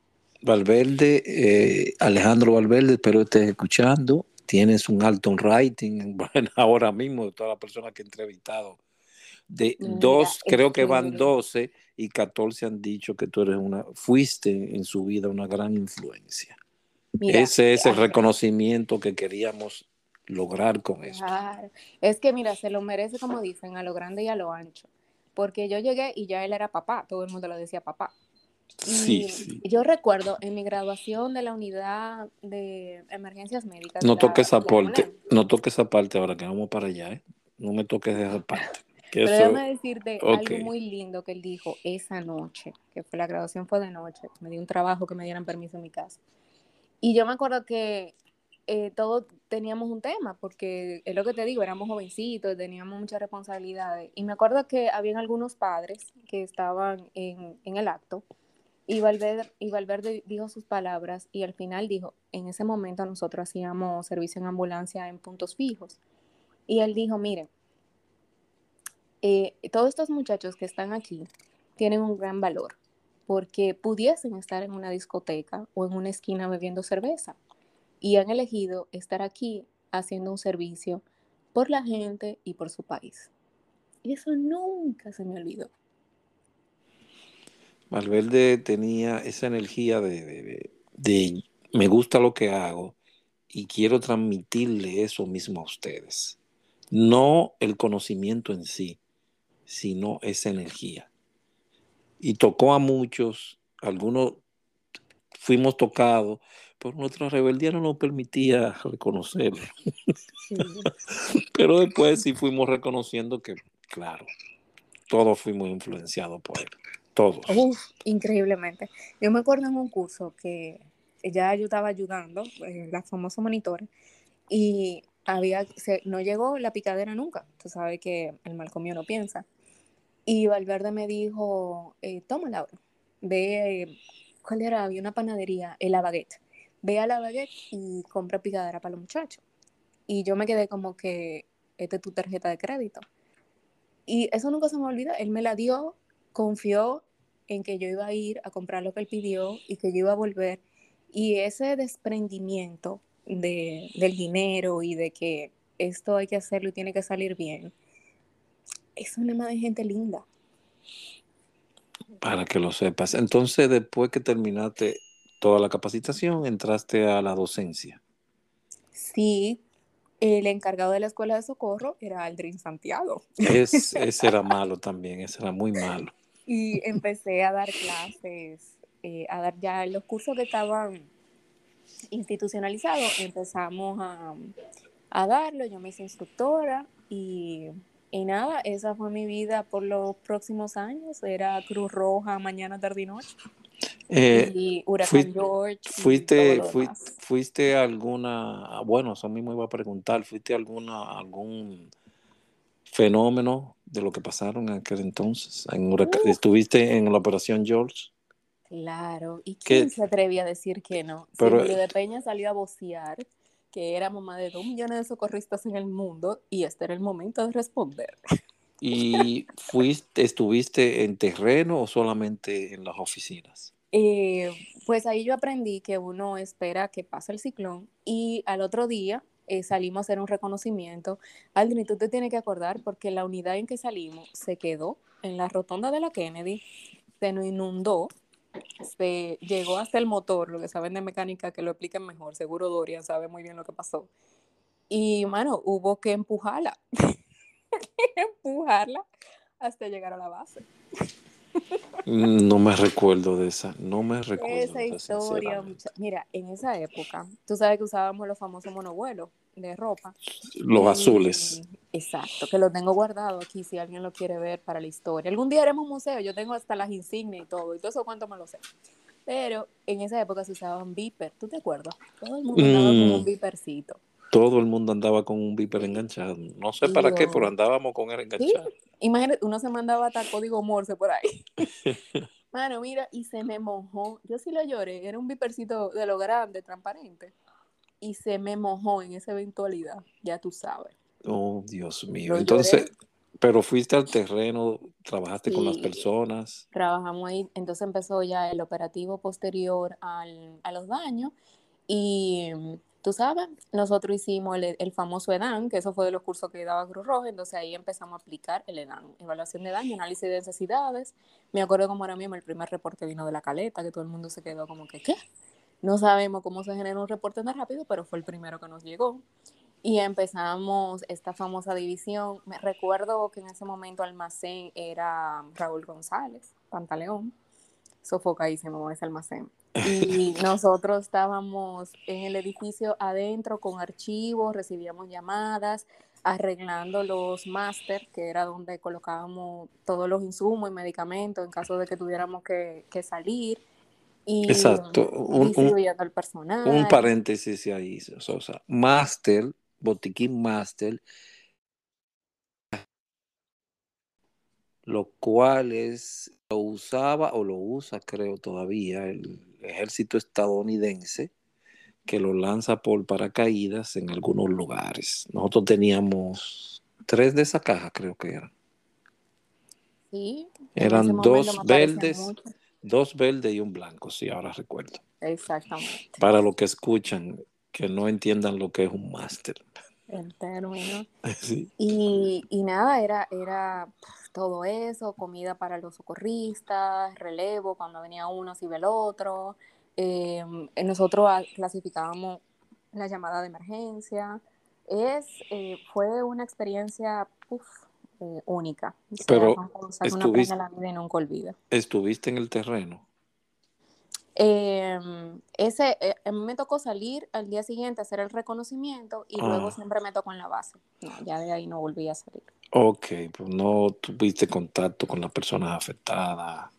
Valverde, eh, Alejandro Valverde, espero estés escuchando. Tienes un alto rating *laughs* bueno, ahora mismo de todas las personas que he entrevistado. De dos, creo que van 12 y 14 han dicho que tú eres una, fuiste en su vida una gran influencia. Ese es el reconocimiento que queríamos lograr con eso. Es que mira, se lo merece como dicen, a lo grande y a lo ancho. Porque yo llegué y ya él era papá, todo el mundo le decía papá. Sí, sí. Yo recuerdo en mi graduación de la unidad de emergencias médicas. No toques esa parte, no toques esa parte ahora que vamos para allá, ¿eh? No me toques esa parte. Pero déjame decirte algo muy lindo que él dijo esa noche, que fue la graduación fue de noche. Me dio un trabajo que me dieran permiso en mi casa. Y yo me acuerdo que eh, todos teníamos un tema, porque es lo que te digo, éramos jovencitos, teníamos muchas responsabilidades. Y me acuerdo que habían algunos padres que estaban en, en el acto y Valverde, y Valverde dijo sus palabras y al final dijo, en ese momento nosotros hacíamos servicio en ambulancia en puntos fijos. Y él dijo, miren, eh, todos estos muchachos que están aquí tienen un gran valor porque pudiesen estar en una discoteca o en una esquina bebiendo cerveza y han elegido estar aquí haciendo un servicio por la gente y por su país. Y eso nunca se me olvidó. Valverde tenía esa energía de, de, me gusta lo que hago y quiero transmitirle eso mismo a ustedes. No el conocimiento en sí, sino esa energía. Y tocó a muchos, algunos fuimos tocados, pero nuestra rebeldía no nos permitía reconocerlo. *laughs* pero después sí fuimos reconociendo que, claro, todos fuimos influenciados por él, todos. increíblemente. Yo me acuerdo en un curso que ya yo estaba ayudando, eh, la famosa monitores, y había, no llegó la picadera nunca. Tú sabes que el mal comido no piensa. Y Valverde me dijo, eh, toma Laura, ve, ¿cuál era? Había una panadería, el la baguette. Ve a la baguette y compra picadera para los muchachos. Y yo me quedé como que, esta es tu tarjeta de crédito. Y eso nunca se me olvida. Él me la dio, confió en que yo iba a ir a comprar lo que él pidió y que yo iba a volver. Y ese desprendimiento de, del dinero y de que esto hay que hacerlo y tiene que salir bien, es una madre de gente linda. Para que lo sepas. Entonces, después que terminaste toda la capacitación, entraste a la docencia. Sí, el encargado de la escuela de socorro era Aldrin Santiago. *laughs* ese era malo también, ese era muy malo. Y empecé a dar clases, eh, a dar ya los cursos que estaban institucionalizados, empezamos a, a darlo, yo me hice instructora y y nada, esa fue mi vida por los próximos años. Era Cruz Roja, mañana, tarde y noche. Eh, y Huracán George. Fuiste, fuiste, alguna, bueno, eso mismo iba a preguntar, ¿fuiste alguna, algún fenómeno de lo que pasaron en aquel entonces? En ¿Estuviste en la operación George? Claro, ¿y quién se atrevía a decir que no? Pero, de Peña salió a vocear que era mamá de dos millones de socorristas en el mundo y este era el momento de responder. ¿Y fuiste, estuviste en terreno o solamente en las oficinas? Eh, pues ahí yo aprendí que uno espera que pase el ciclón y al otro día eh, salimos a hacer un reconocimiento. Aldrin, tú te tienes que acordar porque la unidad en que salimos se quedó en la rotonda de la Kennedy, se nos inundó se llegó hasta el motor, lo que saben de mecánica que lo expliquen mejor, seguro Dorian sabe muy bien lo que pasó. Y, mano, hubo que empujarla, *laughs* empujarla hasta llegar a la base. No me recuerdo de esa, no me recuerdo. Esa historia, mira, en esa época, tú sabes que usábamos los famosos monovuelos de ropa. Los azules. Exacto, que lo tengo guardado aquí si alguien lo quiere ver para la historia. Algún día haremos un museo, yo tengo hasta las insignias y todo, y todo eso cuánto me lo sé. Pero en esa época se usaban beeper, ¿tú te acuerdas? Todo el mundo andaba con un mm. Todo el mundo andaba con un beeper enganchado. No sé para qué, pero andábamos con él enganchado. Imagínate, uno se mandaba hasta código Morse por ahí. *laughs* *laughs* Mano, mira, y se me mojó. Yo sí lo lloré. Era un vipercito de lo grande, transparente. Y se me mojó en esa eventualidad, ya tú sabes. Oh, Dios mío. entonces, pero fuiste al terreno, trabajaste con las personas. Trabajamos ahí, entonces empezó ya el operativo posterior al, a los daños y tú sabes, nosotros hicimos el, famoso EDAN, que eso fue de los cursos que daba Cruz Roja, entonces ahí empezamos a aplicar el EDAN, evaluación de daño, análisis de necesidades. Me acuerdo como ahora mismo el primer reporte vino de la caleta, que todo el mundo se quedó como que, ¿qué? No sabemos cómo se genera un reporte tan rápido, pero fue el primero que nos llegó. Y empezamos esta famosa división. Me recuerdo que en ese momento almacén era Raúl González, Pantaleón, sofocadísimo ese almacén. Y *laughs* nosotros estábamos en el edificio adentro con archivos, recibíamos llamadas, arreglando los máster, que era donde colocábamos todos los insumos y medicamentos en caso de que tuviéramos que, salir. Y Exacto. Un, al personal. Un paréntesis ahí, Sosa. Máster, botiquín máster, lo cual es, lo usaba o lo usa, creo todavía, el ejército estadounidense que lo lanza por paracaídas en algunos lugares. Nosotros teníamos tres de esa caja, creo que eran. Sí. Eran dos verdes, dos verdes y un blanco, sí, ahora recuerdo. Exactamente. Para los que escuchan, que no entiendan lo que es un máster. El término. *laughs* Y, y, nada, era, era todo eso, comida para los socorristas, relevo, cuando venía uno se iba el otro. Em, nosotros clasificábamos la llamada de emergencia. Es, eh, fue una experiencia eh, única. Pero estuviste, ¿estuviste en el terreno? Em, ese, eh, a mí me tocó salir al día siguiente a hacer el reconocimiento y luego ah. siempre me tocó en la base. ya de ahí no volví a salir. Ok, pues no tuviste contacto con las personas afectadas.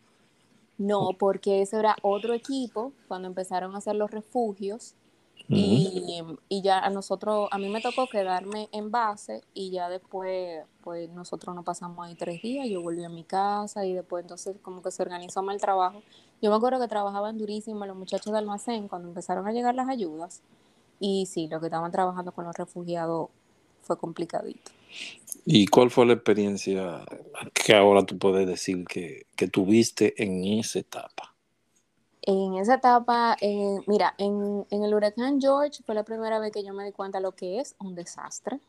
No, porque ese era otro equipo cuando empezaron a hacer los refugios y, y, ya a nosotros, a mí me tocó quedarme en base y ya después, pues nosotros nos pasamos ahí tres días, yo volví a mi casa y después entonces como que se organizó mal el trabajo. Yo me acuerdo que trabajaban durísimo los muchachos de almacén cuando empezaron a llegar las ayudas y sí, lo que estaban trabajando con los refugiados fue complicadito. ¿Y cuál fue la experiencia que ahora tú puedes decir que, tuviste en esa etapa? En esa etapa, eh, mira, en, el huracán George fue la primera vez que yo me di cuenta de lo que es un desastre.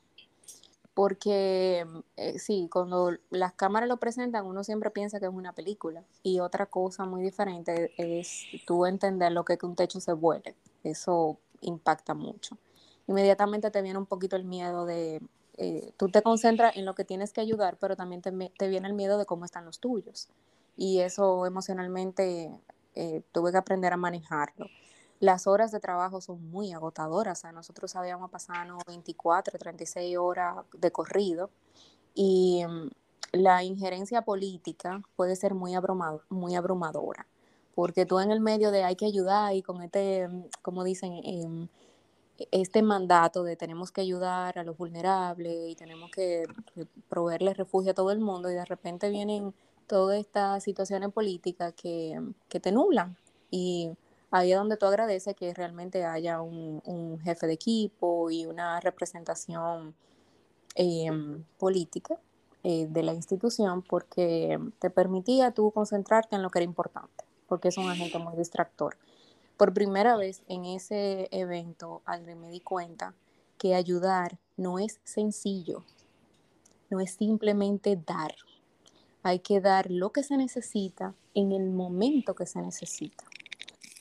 Porque eh, sí, cuando las cámaras lo presentan, uno siempre piensa que es una película. Y otra cosa muy diferente es tú entender lo que es que un techo se vuele. Eso impacta mucho. Inmediatamente te viene un poquito el miedo de eh, tú te concentras en lo que tienes que ayudar, pero también te, viene el miedo de cómo están los tuyos. Y eso emocionalmente eh, tuve que aprender a manejarlo. Las horas de trabajo son muy agotadoras. nosotros habíamos pasado 24, 36 horas de corrido y mm, la injerencia política puede ser muy, muy abrumadora, porque tú en el medio de hay que ayudar y con este, mm, como dicen, em, este mandato de tenemos que ayudar a los vulnerables y tenemos que proveerle refugio a todo el mundo y de repente vienen todas estas situaciones políticas que, te nublan y ahí es donde tú agradeces que realmente haya un, jefe de equipo y una representación em, política eh, de la institución porque te permitía tú concentrarte en lo que era importante porque es un agente muy distractor. Por primera vez en ese evento, Aldrin me di cuenta que ayudar no es sencillo, no es simplemente dar. Hay que dar lo que se necesita en el momento que se necesita.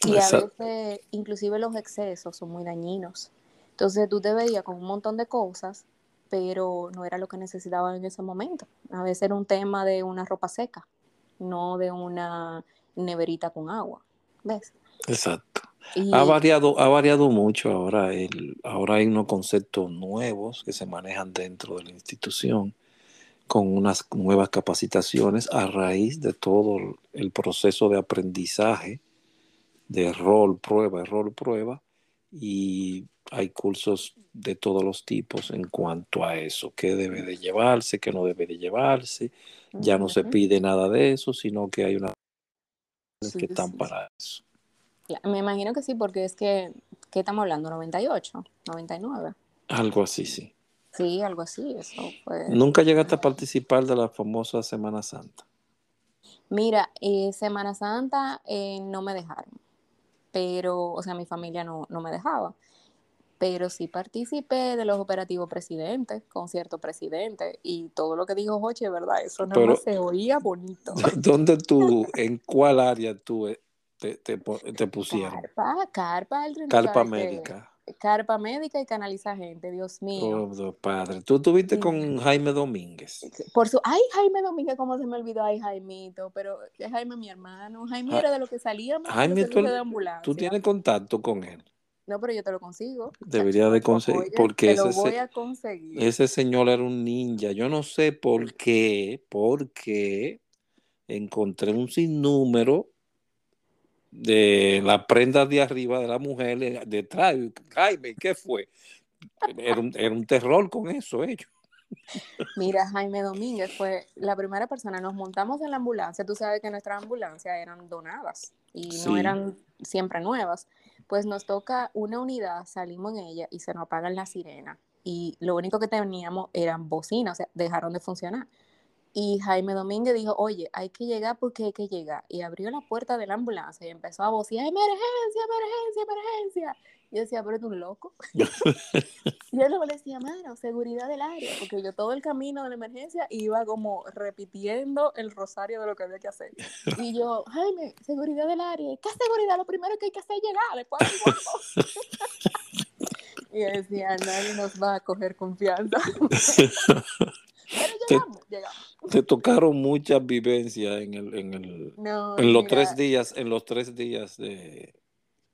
Y a veces, inclusive los excesos son muy dañinos. Entonces tú te veías con un montón de cosas, pero no era lo que necesitaba en ese momento. A veces era un tema de una ropa seca, no de una neverita con agua. ¿Ves? Exacto. Ha variado, ha variado mucho ahora. El, ahora hay unos conceptos nuevos que se manejan dentro de la institución con unas nuevas capacitaciones a raíz de todo el proceso de aprendizaje de rol, prueba, error, prueba. Y hay cursos de todos los tipos en cuanto a eso, qué debe de llevarse, qué no debe de llevarse. Ya no se pide nada de eso, sino que hay unas que están para eso. Me imagino que sí, porque es que, ¿qué estamos hablando? ¿98? ¿99? Algo así, sí. Sí, algo así, eso fue... ¿Nunca llegaste a participar de la famosa Semana Santa? Mira, eh, Semana Santa eh, no me dejaron, pero, o sea, mi familia no, no me dejaba. pero sí participé de los operativos presidentes, con cierto presidente, y todo lo que dijo Joche, ¿verdad? Eso no se oía bonito. *laughs* ¿Dónde tú, en cuál área tú eh, te, te, te pusieron? Carpa, carpa, carpa médica. Carpa médica y canaliza gente, Dios mío. Oh, padre. ¿Tú estuviste con Jaime Domínguez? Por su, ay, Jaime Domínguez, ¿cómo se me olvidó? Ay, Jaimito, pero es Jaime mi hermano. Jaime era de lo que salíamos Jaime, tú, de ambulancia. ¿Tú tienes contacto con él? No, pero yo te lo consigo. Debería de conseguir, porque ese, voy a conseguir. ese señor era un ninja. Yo no sé por qué, porque encontré un sinnúmero de la prenda de arriba de la mujer eh, detrás. Jaime, ¿qué fue? Era un, era un terror con eso ellos. Mira, Jaime Domínguez fue la primera persona. Nos montamos en la ambulancia. Tú sabes que nuestras ambulancias eran donadas y no eran siempre nuevas pues nos toca una unidad, salimos en ella y se nos apagan las sirenas. Y lo único que teníamos eran bocinas, o sea, dejaron de funcionar. Y Jaime Domínguez dijo, oye, hay que llegar porque hay que llegar. Y abrió la puerta de la ambulancia y empezó a vocear, emergencia, emergencia, emergencia. Yo decía, pero tú un loco. *laughs* yo luego le decía, mano, seguridad del área, porque yo todo el camino de la emergencia iba como repitiendo el rosario de lo que había que hacer. *laughs* Y yo, Jaime, seguridad del área. ¿Qué seguridad? Lo primero que hay que hacer es llegar, después *laughs* Y decía, nadie nos va a coger confianza. Pero llegamos, te, llegamos. Te tocaron muchas vivencias en el, en el, en los tres días, en los tres días de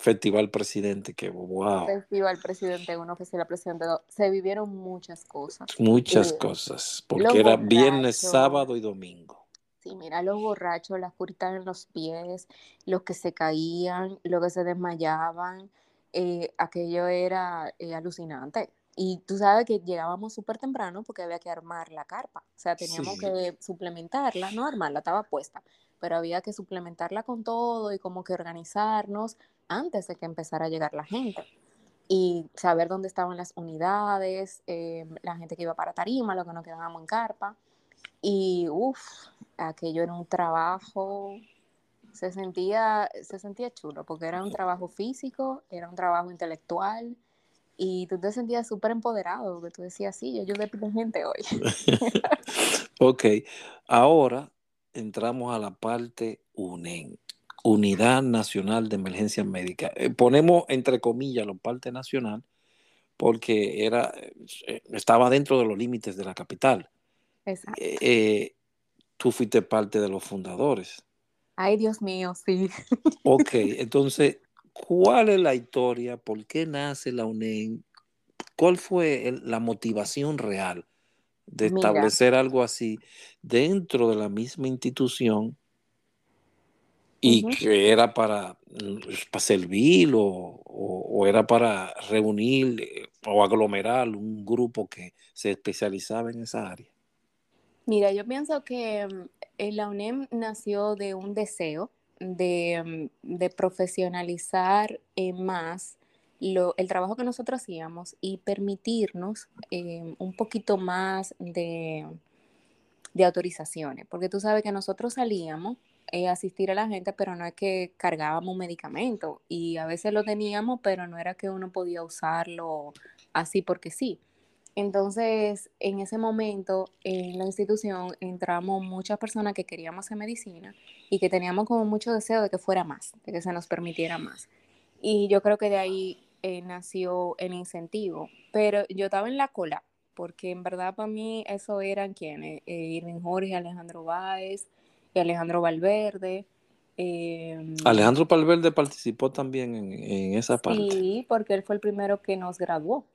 Festival Presidente, que wow. Festival Presidente 1, Festival Presidente 2. Se vivieron muchas cosas. Muchas cosas, porque era viernes, sábado y domingo. Sí, mira, los borrachos, las curitas en los pies, los que se caían, los que se desmayaban, eh, aquello era eh, alucinante. Y tú sabes que llegábamos súper temprano porque había que armar la carpa. O sea, teníamos que suplementarla, no armarla, estaba puesta, pero había que suplementarla con todo y como que organizarnos antes de que empezara a llegar la gente y saber dónde estaban las unidades, eh, la gente que iba para Tarima, lo que nos quedábamos en carpa. Y uff, aquello era un trabajo, se sentía, se sentía chulo, porque era un trabajo físico, era un trabajo intelectual, y tú te sentías súper empoderado, porque tú decías, sí, yo ayudé a gente hoy. *laughs* ok, ahora entramos a la parte UNEN. Unidad Nacional de Emergencia Médica. Eh, ponemos entre comillas la parte nacional porque era, eh, estaba dentro de los límites de la capital. Exacto. Eh, tú fuiste parte de los fundadores. Ay, Dios mío, sí. Ok, entonces, ¿cuál es la historia? ¿Por qué nace la UNEN? ¿Cuál fue la motivación real de establecer algo así dentro de la misma institución y que era para, mm, para servir o, era para reunir eh, o aglomerar un grupo que se especializaba en esa área? Mira, yo pienso que mm, la UNEM nació de un deseo de, mm, profesionalizar eh, más el trabajo que nosotros hacíamos y permitirnos eh, un poquito más de, de autorizaciones, porque tú sabes que nosotros salíamos eh, asistir a la gente, pero no es que cargábamos un medicamento y a veces lo teníamos, pero no era que uno podía usarlo así porque sí. Entonces, en ese momento, en la institución entramos muchas personas que queríamos hacer medicina y que teníamos como mucho deseo de que fuera más, de que se nos permitiera más. Y yo creo que de ahí eh, nació el incentivo. Pero yo estaba en la cola, porque en verdad para mí eso eran quienes, eh, Irving Jorge, Alejandro Báez, y Alejandro Valverde. Em, Alejandro Valverde participó también en, esa parte. Sí, porque él fue el primero que nos graduó.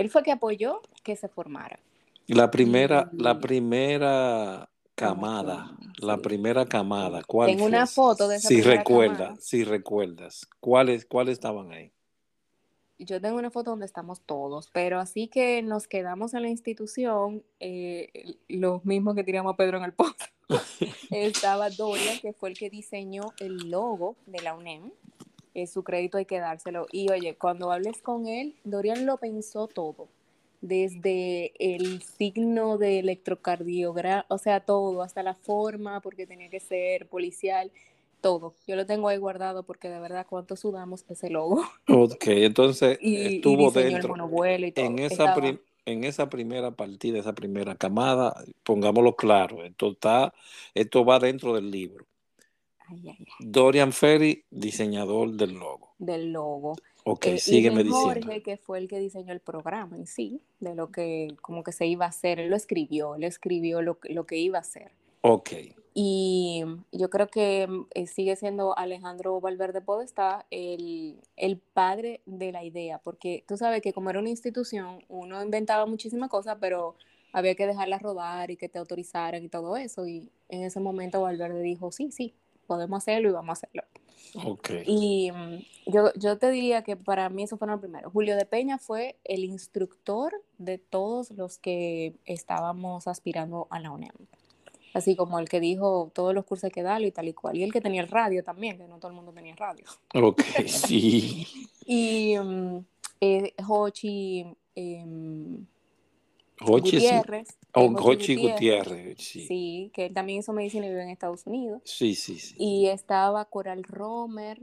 Él fue que apoyó que se formara. La primera, la primera camada, la primera camada. ¿cuál Tengo una foto de esa Si recuerdas, si recuerdas, ¿cuáles, ¿cuáles estaban ahí? yo tengo una foto donde estamos todos, pero así que nos quedamos en la institución, eh, los mismos que tiramos a Pedro en el pozo. *laughs* Estaba Dorian, que fue el que diseñó el logo de la UNEM. Eh, su crédito hay que dárselo. Y oye, cuando hables con él, Dorian lo pensó todo. Desde el signo de electrocardiograma, o sea, todo, hasta la forma, porque tenía que ser policial. todo. Yo lo tengo ahí guardado porque de verdad cuánto sudamos ese logo. Ok, entonces *laughs* estuvo dentro. Y todo. En esa, en esa primera partida, esa primera camada, pongámoslo claro, esto, está, esto va dentro del libro. Dorian Ferry, diseñador del logo. Del logo. Ok, eh, sígueme diciendo. Jorge, que fue el que diseñó el programa en sí, de lo que como que se iba a hacer, él lo escribió, él escribió lo, lo que iba a hacer. Ok. Y yo creo que eh, sigue siendo Alejandro Valverde Podestá el, el padre de la idea, porque tú sabes que como era una institución, uno inventaba muchísimas cosas, pero había que dejarla rodar y que te autorizaran y todo eso. Y en ese momento Valverde dijo, sí, sí, podemos hacerlo y vamos a hacerlo. Okay. Y mm, yo, yo te diría que para mí eso fue lo primero. Julio de Peña fue el instructor de todos los que estábamos aspirando a la UNEM. Así como el que dijo todos los cursos que darlo y tal y cual. Y el que tenía el radio también, que no todo el mundo tenía radio. Ok, *laughs* sí. y um, eh, Hochi, em, Gutiérrez. Oh, Hochi Gutiérrez, sí. Sí, que él también hizo medicina y vive en Estados Unidos. Sí, sí, sí. Y estaba Coral Romer,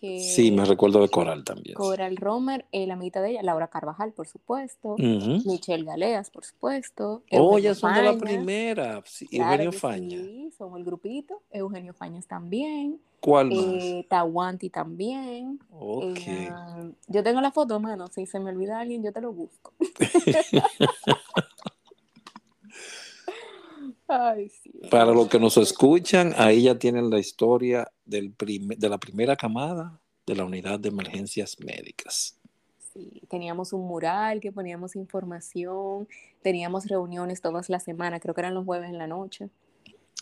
sí, me recuerdo de Coral también. Coral Romer, eh, la mitad de ella, Laura Carvajal, por supuesto, Michelle Galeas, por supuesto. Oh, ya son de la primera, sí, Eugenio Faña. Sí, somos el grupito, Eugenio Fañas también. ¿Cuál eh, más? Tawanti también. Ok. Eh, yo tengo la foto, mano, si se me olvida alguien, yo te lo busco. *laughs* *laughs* Ay, sí. Para los que nos escuchan, ahí ya tienen la historia del de la primera camada de la unidad de emergencias médicas. Sí, teníamos un mural que poníamos información, teníamos reuniones todas las semanas, creo que eran los jueves en la noche.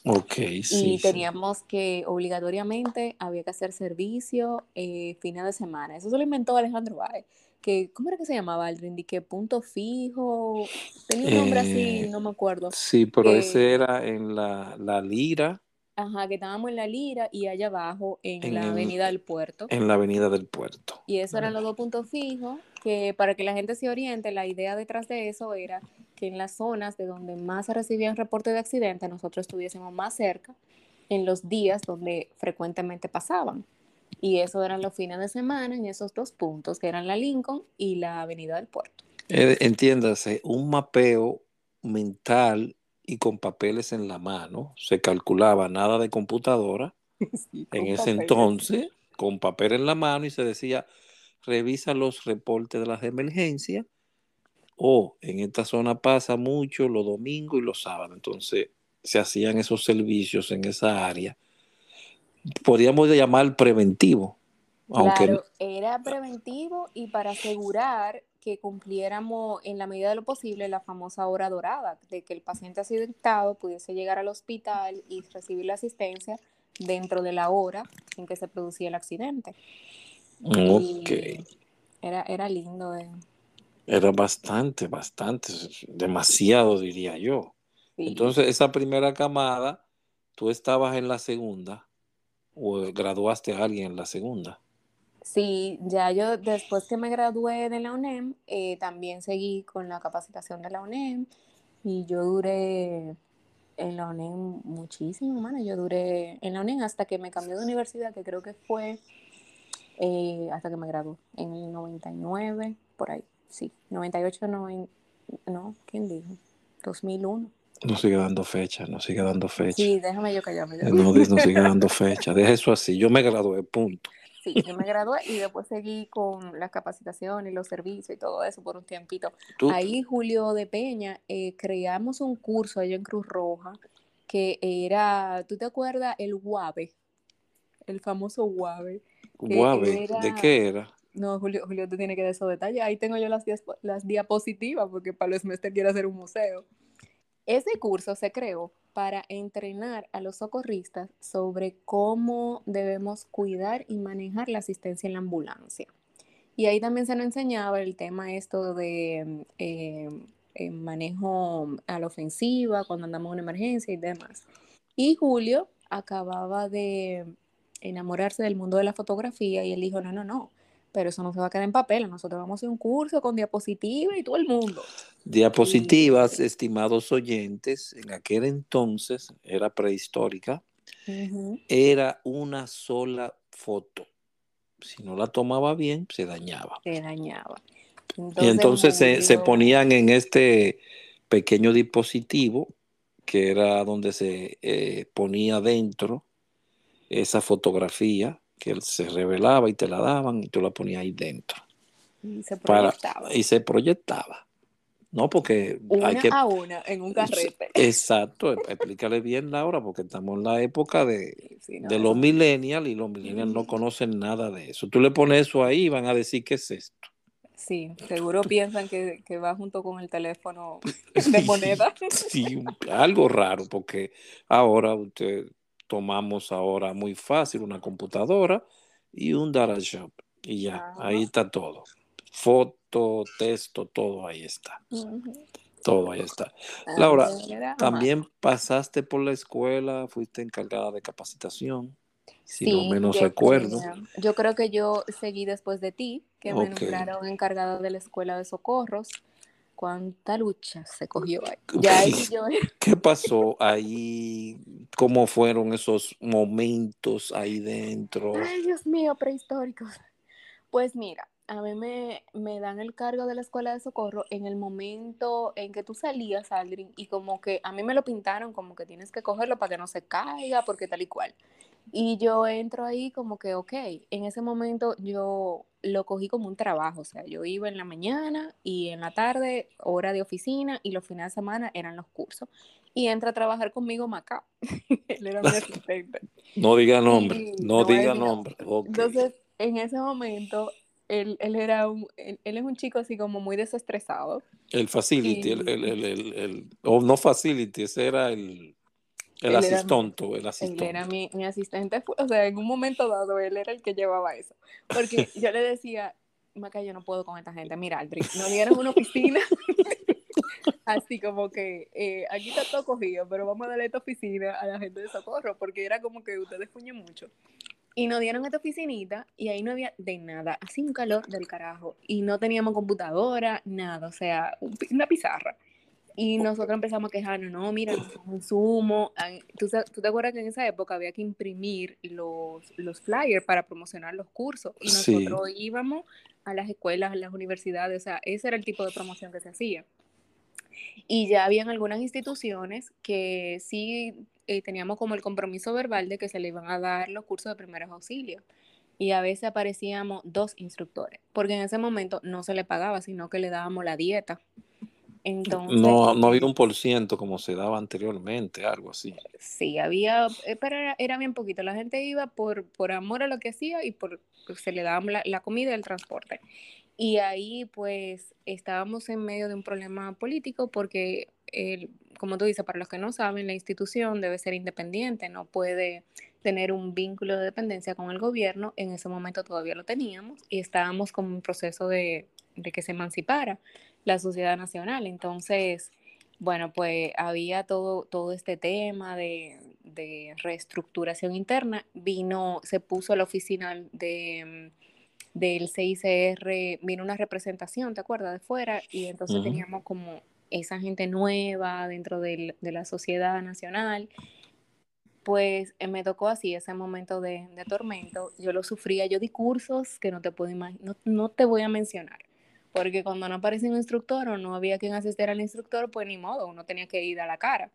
Ok, sí. Y teníamos que obligatoriamente había que hacer servicio eh, fines de semana. Eso se lo inventó Alejandro Báez que, ¿cómo era que se llamaba el que punto fijo, tenía un nombre así, eh, no me acuerdo. Sí, pero ese era en la, la, Lira. Ajá, que estábamos en la Lira y allá abajo en, la Avenida del Puerto. En la Avenida del Puerto. Y eso eran los dos puntos fijos, que para que la gente se oriente, la idea detrás de eso era que en las zonas de donde más se recibían reportes de accidentes, nosotros estuviésemos más cerca en los días donde frecuentemente pasaban. Y eso eran los fines de semana en esos dos puntos, que eran la Lincoln y la Avenida del Puerto. Eh, entiéndase, un mapeo mental y con papeles en la mano. Se calculaba nada de computadora *laughs* en ese entonces, con papel en la mano y se decía, revisa los reportes de las emergencias o en esta zona pasa mucho los domingos y los sábados. Entonces se hacían esos servicios en esa área podríamos llamar preventivo. Aunque... Claro, era preventivo y para asegurar que cumpliéramos en la medida de lo posible la famosa hora dorada, de que el paciente accidentado pudiese llegar al hospital y recibir la asistencia dentro de la hora en que se producía el accidente. Ok. era, era lindo. Era bastante, bastante, demasiado diría yo. Entonces, esa primera camada, tú estabas en la segunda o graduaste a alguien en la segunda? Sí, ya yo después que me gradué de la UNEM, eh, también seguí con la capacitación de la UNEM y yo duré en la UNEM muchísimo, mano. Yo duré en la UNEM hasta que me cambié de universidad, que creo que fue eh, hasta que me gradué, en el 99, por ahí, sí, 98, 90, no, ¿quién dijo? 2001. No sigue dando fecha, no sigue dando fecha. Sí, déjame yo callarme. No, no sigue *laughs* dando fecha, deja eso así. Yo me gradué, punto. Sí, yo me gradué y después seguí con las capacitaciones, los servicios y todo eso por un tiempito. Ahí, Julio de Peña, eh, creamos un curso allá en Cruz Roja que era, ¿tú te acuerdas? El WAVE, el famoso WAVE. ¿WAVE? ¿De qué era? No, Julio, Julio te tiene que dar esos detalles. Ahí tengo yo las, las diapositivas porque Pablo Smester quiere hacer un museo. Ese curso se creó para entrenar a los socorristas sobre cómo debemos cuidar y manejar la asistencia en la ambulancia. Y ahí también se nos enseñaba el tema esto de eh, eh, manejo a la ofensiva, cuando andamos en emergencia y demás. Y Julio acababa de enamorarse del mundo de la fotografía y él dijo, no, no, no, pero eso no se va a quedar en papel. Nosotros vamos a hacer un curso con diapositivas y todo el mundo. Diapositivas, estimados oyentes, en aquel entonces era prehistórica. era una sola foto. Si no la tomaba bien, se dañaba. Se dañaba. y entonces se, ponían en este pequeño dispositivo que era donde se eh, ponía dentro esa fotografía que se revelaba y te la daban y tú la ponías ahí dentro. Y se proyectaba. y se proyectaba. No, porque una hay que... a una en un carrete. Exacto, explícale bien, Laura, porque estamos en la época de, *laughs* de los millennials y los millennials no conocen nada de eso. Tú le pones eso ahí y van a decir qué es esto. Sí, seguro *laughs* piensan que, que va junto con el teléfono *laughs* de moneda. sí, algo raro, porque ahora usted tomamos ahora muy fácil una computadora y un data shop y ya, ahí está todo. Foto, texto, todo ahí está. Todo ahí está. Ah, Laura, también pasaste por la escuela, fuiste encargada de capacitación, si sí, no menos recuerdo. Yo creo que yo seguí después de ti, que me nombraron encargada de la escuela de socorros cuánta lucha se cogió ahí. *laughs* ¿Qué pasó ahí? ¿Cómo fueron esos momentos ahí dentro? Ay, Dios mío, prehistóricos. Pues mira, a mí me, me, dan el cargo de la escuela de socorro en el momento en que tú salías, Aldrin, y como que a mí me lo pintaron como que tienes que cogerlo para que no se caiga, porque tal y cual. Y yo entro ahí como que, ok, en ese momento yo lo cogí como un trabajo, o sea, yo iba en la mañana y en la tarde, hora de oficina, y los fines de semana eran los cursos. Y entra a trabajar conmigo Maca, *laughs* él era mi *laughs* asistente. No diga nombre, no, diga nombre. Entonces, en ese momento, él, él era un, él, es un chico así como muy desestresado. El facility, el, el, el, el, o no facility, ese era el el asistente, el asistente. Él era mi, mi, asistente, o sea, en un momento dado él era el que llevaba eso. Porque *laughs* yo le decía, Maca, yo no puedo con esta gente. Mira, Aldrin, nos dieron una oficina, *laughs* así como que eh, aquí está todo cogido, pero vamos a darle esta oficina a la gente de socorro, porque era como que ustedes fuñen mucho. Y nos dieron esta oficinita y ahí no había de nada, así un calor del carajo. Y no teníamos computadora, nada, o sea, una pizarra. Y nosotros empezamos a quejarnos, no, mira, un sumo. ¿Tú, ¿Tú, te acuerdas que en esa época había que imprimir los, los flyers para promocionar los cursos? Y nosotros íbamos a las escuelas, a las universidades, o sea, ese era el tipo de promoción que se hacía. Y ya habían algunas instituciones que sí eh, teníamos como el compromiso verbal de que se le iban a dar los cursos de primeros auxilios. Y a veces aparecíamos dos instructores, porque en ese momento no se le pagaba, sino que le dábamos la dieta no, no había un por ciento como se daba anteriormente, algo así. Sí, había, eh, pero era, bien poquito. La gente iba por, por amor a lo que hacía y por pues, se le daba la, comida y el transporte. Y ahí pues estábamos en medio de un problema político porque, el, como tú dices, para los que no saben, la institución debe ser independiente, no puede tener un vínculo de dependencia con el gobierno. En ese momento todavía lo teníamos y estábamos como en proceso de, de que se emancipara la sociedad nacional. Entonces, bueno, pues había todo, todo este tema de, reestructuración interna. Vino, se puso la oficina de, del CICR, vino una representación, ¿te acuerdas? De fuera, y entonces teníamos como esa gente nueva dentro de la sociedad nacional. Pues eh, me tocó así ese momento de, tormento. Yo lo sufría, yo di cursos que no te puedo imaginar, no te voy a mencionar porque cuando no aparecía un instructor o no había quien asistiera al instructor, pues ni modo, uno tenía que ir a la cara.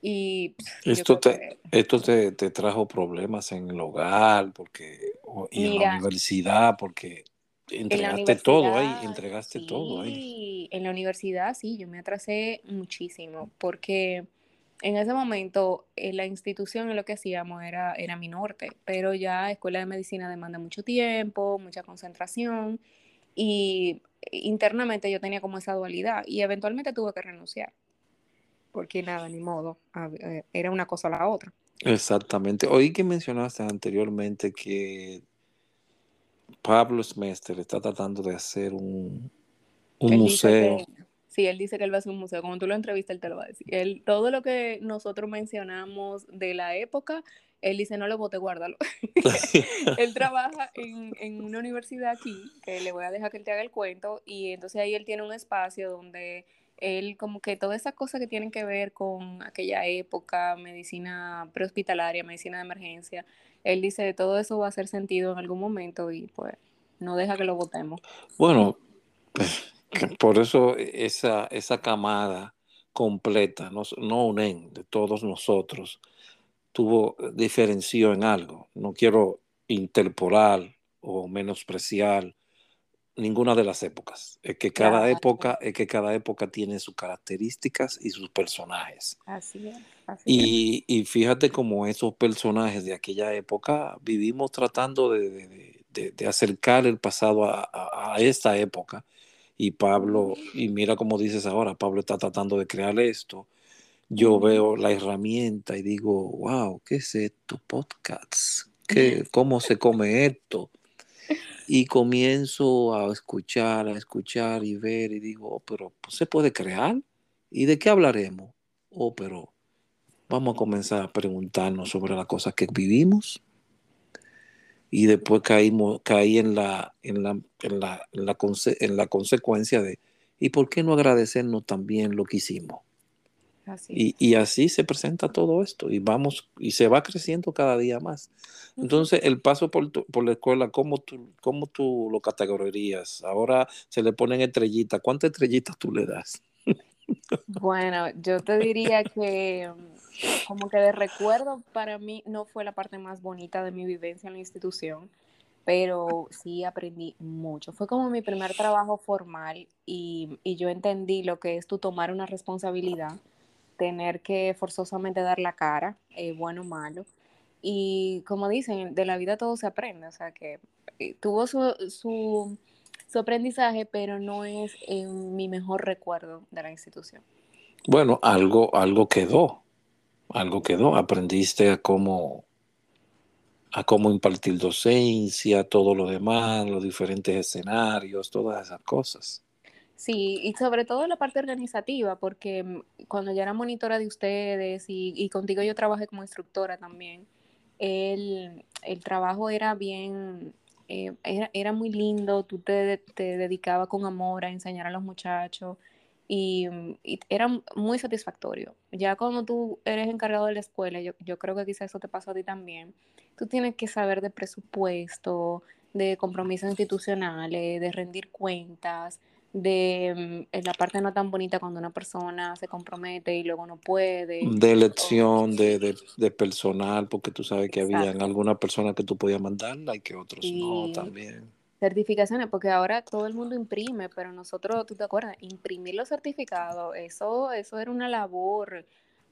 Y esto te, esto te, te, trajo problemas en el hogar porque, y en la universidad, porque entregaste todo ahí, entregaste todo ahí. En la universidad sí, yo me atrasé muchísimo porque en ese momento en la institución en lo que hacíamos era, era mi norte, pero ya escuela de medicina demanda mucho tiempo, mucha concentración y internamente yo tenía como esa dualidad y eventualmente tuve que renunciar. Porque nada, ni modo, eh, era una cosa a la otra. Exactamente. Oí que mencionaste anteriormente que Pablo Smester está tratando de hacer un, museo. sí, él dice que él va a hacer un museo. Como tú lo entrevistas, él te lo va a decir. Él, todo lo que nosotros mencionamos de la época, él dice, no lo bote, guárdalo. *laughs* *laughs* él trabaja en, en, una universidad aquí, que le voy a dejar que él te haga el cuento, y entonces ahí él tiene un espacio donde él como que todas esas cosas que tienen que ver con aquella época, medicina prehospitalaria, medicina de emergencia, él dice todo eso va a hacer sentido en algún momento y pues no deja que lo votemos. Bueno, *laughs* por eso esa, esa camada completa, no, no unen de todos nosotros, tuvo, diferenció en algo. No quiero interpolar o menospreciar ninguna de las épocas. Es que cada época, es que cada época tiene sus características y sus personajes. Así es. y, y, fíjate cómo esos personajes de aquella época vivimos tratando de, de, de acercar el pasado a, a, esta época. Y Pablo, y mira cómo dices ahora, Pablo está tratando de crear esto. Yo veo la herramienta y digo, wow, ¿qué es esto? Podcasts. ¿Qué, *laughs* ¿Cómo se come esto? Y comienzo a escuchar, a escuchar y ver y digo, oh, pero pues, se puede crear. ¿Y de qué hablaremos? Oh, pero vamos a comenzar a preguntarnos sobre las cosas que vivimos. Y después caímos, caí en la, en la, en la, en la, en la consecuencia de, ¿y por qué no agradecernos también lo que hicimos? Y, y, así se presenta todo esto y vamos y se va creciendo cada día más. Entonces, el paso por, por la escuela, ¿cómo tú, ¿cómo tú lo categorizarías? Ahora se le ponen estrellitas. ¿Cuántas estrellitas tú le das? Bueno, yo te diría que mm, como que de recuerdo para mí no fue la parte más bonita de mi vivencia en la institución, pero sí aprendí mucho. Fue como mi primer trabajo formal y, y yo entendí lo que es tú tomar una responsabilidad tener que forzosamente dar la cara, eh, bueno o malo. Y como dicen, de la vida todo se aprende, o sea que eh, tuvo su, su, su, aprendizaje, pero no es en mi mejor recuerdo de la institución. Bueno, algo, algo quedó, algo quedó. Aprendiste a cómo, a cómo impartir docencia, todo lo demás, los diferentes escenarios, todas esas cosas. Sí, y sobre todo la parte organizativa, porque mm, cuando ya era monitora de ustedes y, contigo yo trabajé como instructora también, el, trabajo era bien, eh, era, muy lindo, tú te, te dedicabas con amor a enseñar a los muchachos y, mm, era muy satisfactorio. Ya cuando tú eres encargado de la escuela, yo, yo creo que quizás eso te pasó a ti también, tú tienes que saber de presupuesto, de compromisos institucionales, de rendir cuentas de mm, la parte no tan bonita cuando una persona se compromete y luego no puede. De elección, de, de, personal, porque tú sabes que había alguna persona que tú podías mandarla y que otros no también. Certificaciones, porque ahora todo el mundo imprime, pero nosotros, tú te acuerdas, imprimir los certificados, eso, eso era una labor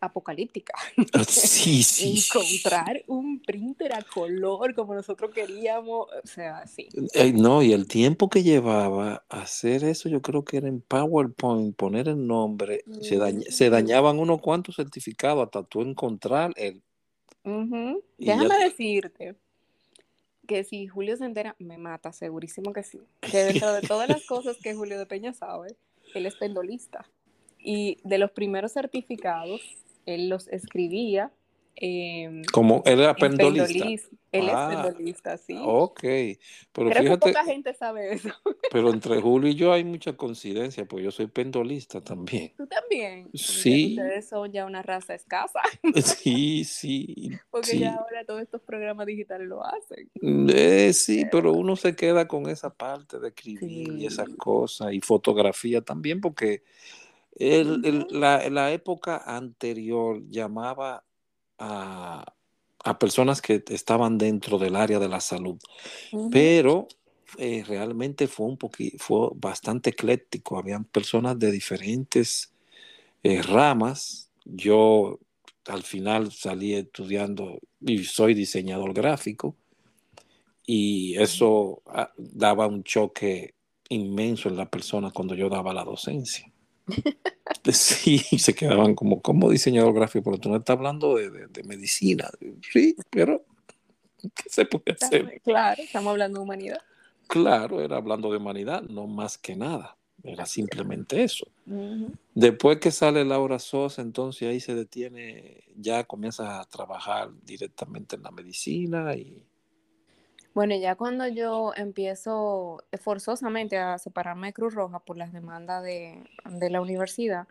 apocalíptica. Ah, *laughs* sí, sí. Encontrar un printer a color como nosotros queríamos, o sea, sí. Eh, no, y el tiempo que llevaba hacer eso, yo creo que era en PowerPoint, poner el nombre, se, dañaban unos cuantos certificados hasta tú encontrar el... Déjame decirte que si Julio se entera, me mata, segurísimo que sí. Que dentro de todas las cosas que Julio de Peña sabe, él es pendolista. Y de los primeros certificados él los escribía. Eh, Como él era pendolista. Él es ah, pendolista, sí. Ok. Pero Creo que poca gente sabe eso. *laughs* pero entre Julio y yo hay mucha coincidencia, pues yo soy pendolista también. ¿Tú también? Sí. Ustedes son ya una raza escasa. *laughs* sí, sí. *laughs* Porque ya ahora todos estos programas digitales lo hacen. Eh, sí, pero uno se queda con esa parte de escribir y esas cosas y fotografía también, porque el, la, la, época anterior llamaba a, a, personas que estaban dentro del área de la salud, pero eh, realmente fue un fue bastante ecléctico. Habían personas de diferentes eh, ramas. Yo al final salí estudiando y soy diseñador gráfico y eso ah, daba un choque inmenso en la persona cuando yo daba la docencia. *laughs* Sí, se quedaban como, como diseñador gráfico, pero tú no estás hablando de, de, medicina. Sí, pero ¿qué se puede hacer? Claro, estamos hablando de humanidad. Claro, era hablando de humanidad, no más que nada. Era simplemente eso. Después que sale Laura Sosa, entonces ahí se detiene, ya comienza a trabajar directamente en la medicina y... Bueno, ya cuando yo empiezo forzosamente a separarme de Cruz Roja por las demandas de, la universidad,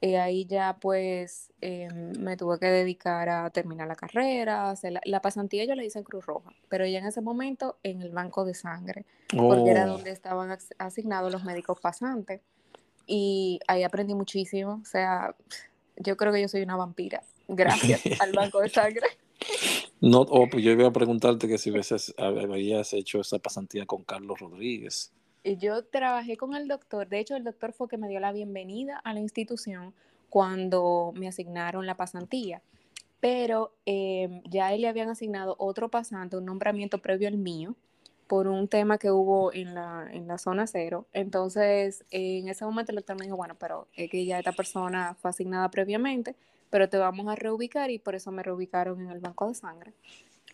eh, ahí ya pues em, me tuve que dedicar a terminar la carrera, la, pasantía yo la hice en Cruz Roja, pero ya en ese momento en el banco de sangre, porque era oh. donde estaban asignados los médicos pasantes. Y ahí aprendí muchísimo, o sea, yo creo que yo soy una vampira, gracias *laughs* al banco de sangre. No, oh, pues yo iba a preguntarte que si veces habías hecho esa pasantía con Carlos Rodríguez. Yo trabajé con el doctor, de hecho el doctor fue que me dio la bienvenida a la institución cuando me asignaron la pasantía, pero em, ya él le habían asignado otro pasante, un nombramiento previo al mío, por un tema que hubo en la, en la zona cero. Entonces, en ese momento el doctor me dijo, bueno, pero es que ya esta persona fue asignada previamente, pero te vamos a reubicar y por eso me reubicaron en el banco de sangre.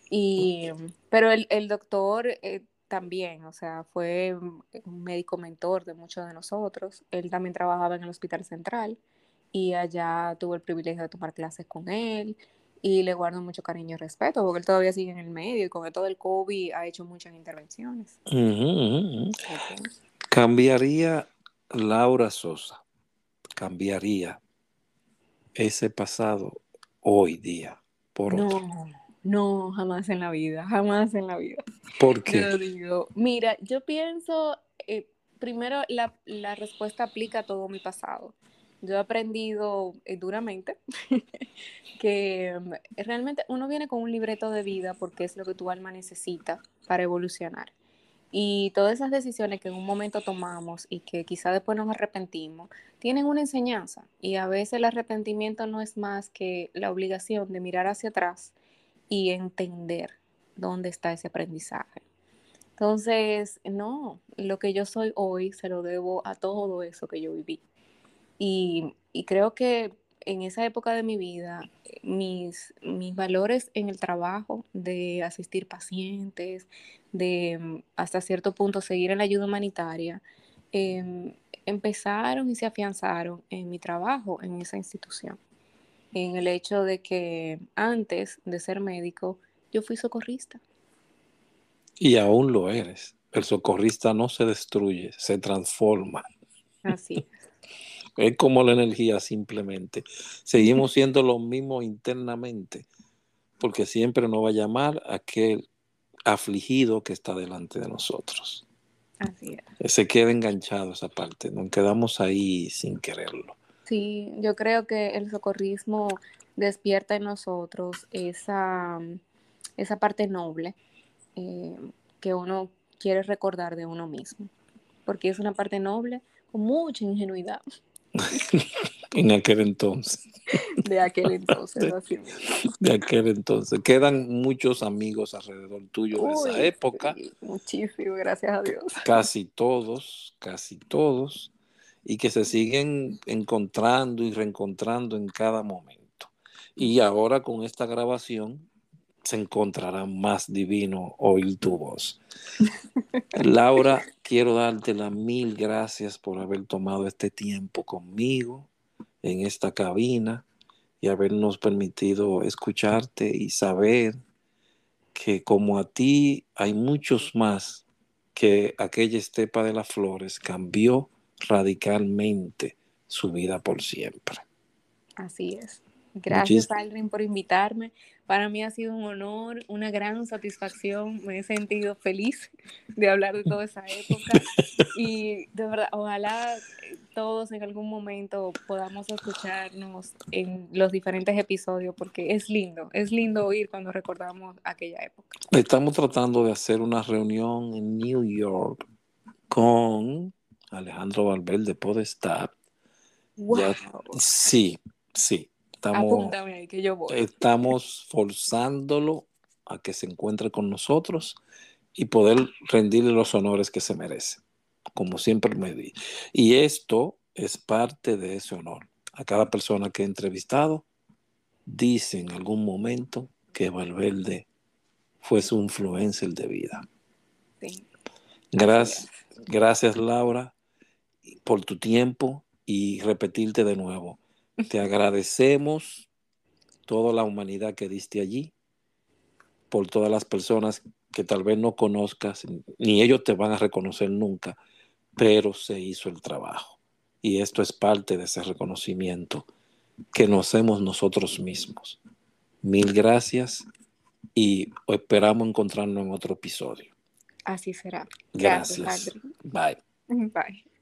Y, pero el, el doctor eh, también, o sea, fue un médico mentor de muchos de nosotros. Él también trabajaba en el hospital central y allá tuve el privilegio de tomar clases con él y le guardo mucho cariño y respeto porque él todavía sigue en el medio y con todo el COVID ha hecho muchas intervenciones. Cambiaría Laura Sosa, cambiaría ese pasado hoy día por no, No, jamás en la vida, jamás en la vida. ¿Por qué? digo, mira, yo pienso, eh, primero la, la, respuesta aplica a todo mi pasado. Yo he aprendido eh, duramente *laughs* que mm, realmente uno viene con un libreto de vida porque es lo que tu alma necesita para evolucionar. Y todas esas decisiones que en un momento tomamos y que quizá después nos arrepentimos, tienen una enseñanza. Y a veces el arrepentimiento no es más que la obligación de mirar hacia atrás y entender dónde está ese aprendizaje. Entonces, no, lo que yo soy hoy se lo debo a todo eso que yo viví. Y, y creo que en esa época de mi vida, mis, mis valores en el trabajo, de asistir pacientes, de mm, hasta cierto punto seguir en la ayuda humanitaria, em, empezaron y se afianzaron en mi trabajo en esa institución. En el hecho de que antes de ser médico, yo fui socorrista. Y aún lo eres. El socorrista no se destruye, se transforma. Así Es como la energía simplemente. Seguimos *laughs* siendo los mismos internamente, porque siempre nos va a llamar aquel afligido que está delante de nosotros. Así es. Se queda enganchado esa parte, nos quedamos ahí sin quererlo. Sí, yo creo que el socorrismo despierta en nosotros esa, esa parte noble eh, que uno quiere recordar de uno mismo, porque es una parte noble con mucha ingenuidad. *laughs* en aquel entonces. De aquel entonces, *laughs* de, aquel entonces. Quedan muchos amigos alrededor tuyo de esa época. muchísimo, gracias a Dios. *laughs* Casi todos, casi todos. Y que se siguen encontrando y reencontrando en cada momento. Y ahora con esta grabación se encontrará más divino oír tu voz. Laura, *laughs* quiero darte las mil gracias por haber tomado este tiempo conmigo en esta cabina y habernos permitido escucharte y saber que como a ti hay muchos más que aquella estepa de las flores cambió radicalmente su vida por siempre. Así es. Gracias, Aldrin, por invitarme. Para mí ha sido un honor, una gran satisfacción. Me he sentido feliz de hablar de toda esa época. *laughs* Y de verdad, ojalá todos en algún momento podamos escucharnos en los diferentes episodios, porque es lindo, es lindo oír cuando recordamos aquella época. Estamos tratando de hacer una reunión en New York con Alejandro Valverde Podestad. Wow. sí, sí. Estamos, que yo voy. estamos forzándolo a que se encuentre con nosotros y poder rendirle los honores que se merece, como siempre me di. Y esto es parte de ese honor. A cada persona que he entrevistado, dice en algún momento que Valverde fue su influencer de vida. Gracias, gracias Laura por tu tiempo y repetirte de nuevo. Te agradecemos toda la humanidad que diste allí, por todas las personas que tal vez no conozcas, ni ellos te van a reconocer nunca, pero se hizo el trabajo. Y esto es parte de ese reconocimiento que nos hacemos nosotros mismos. Mil gracias y esperamos encontrarnos en otro episodio. Así será. Gracias. Bye. Bye.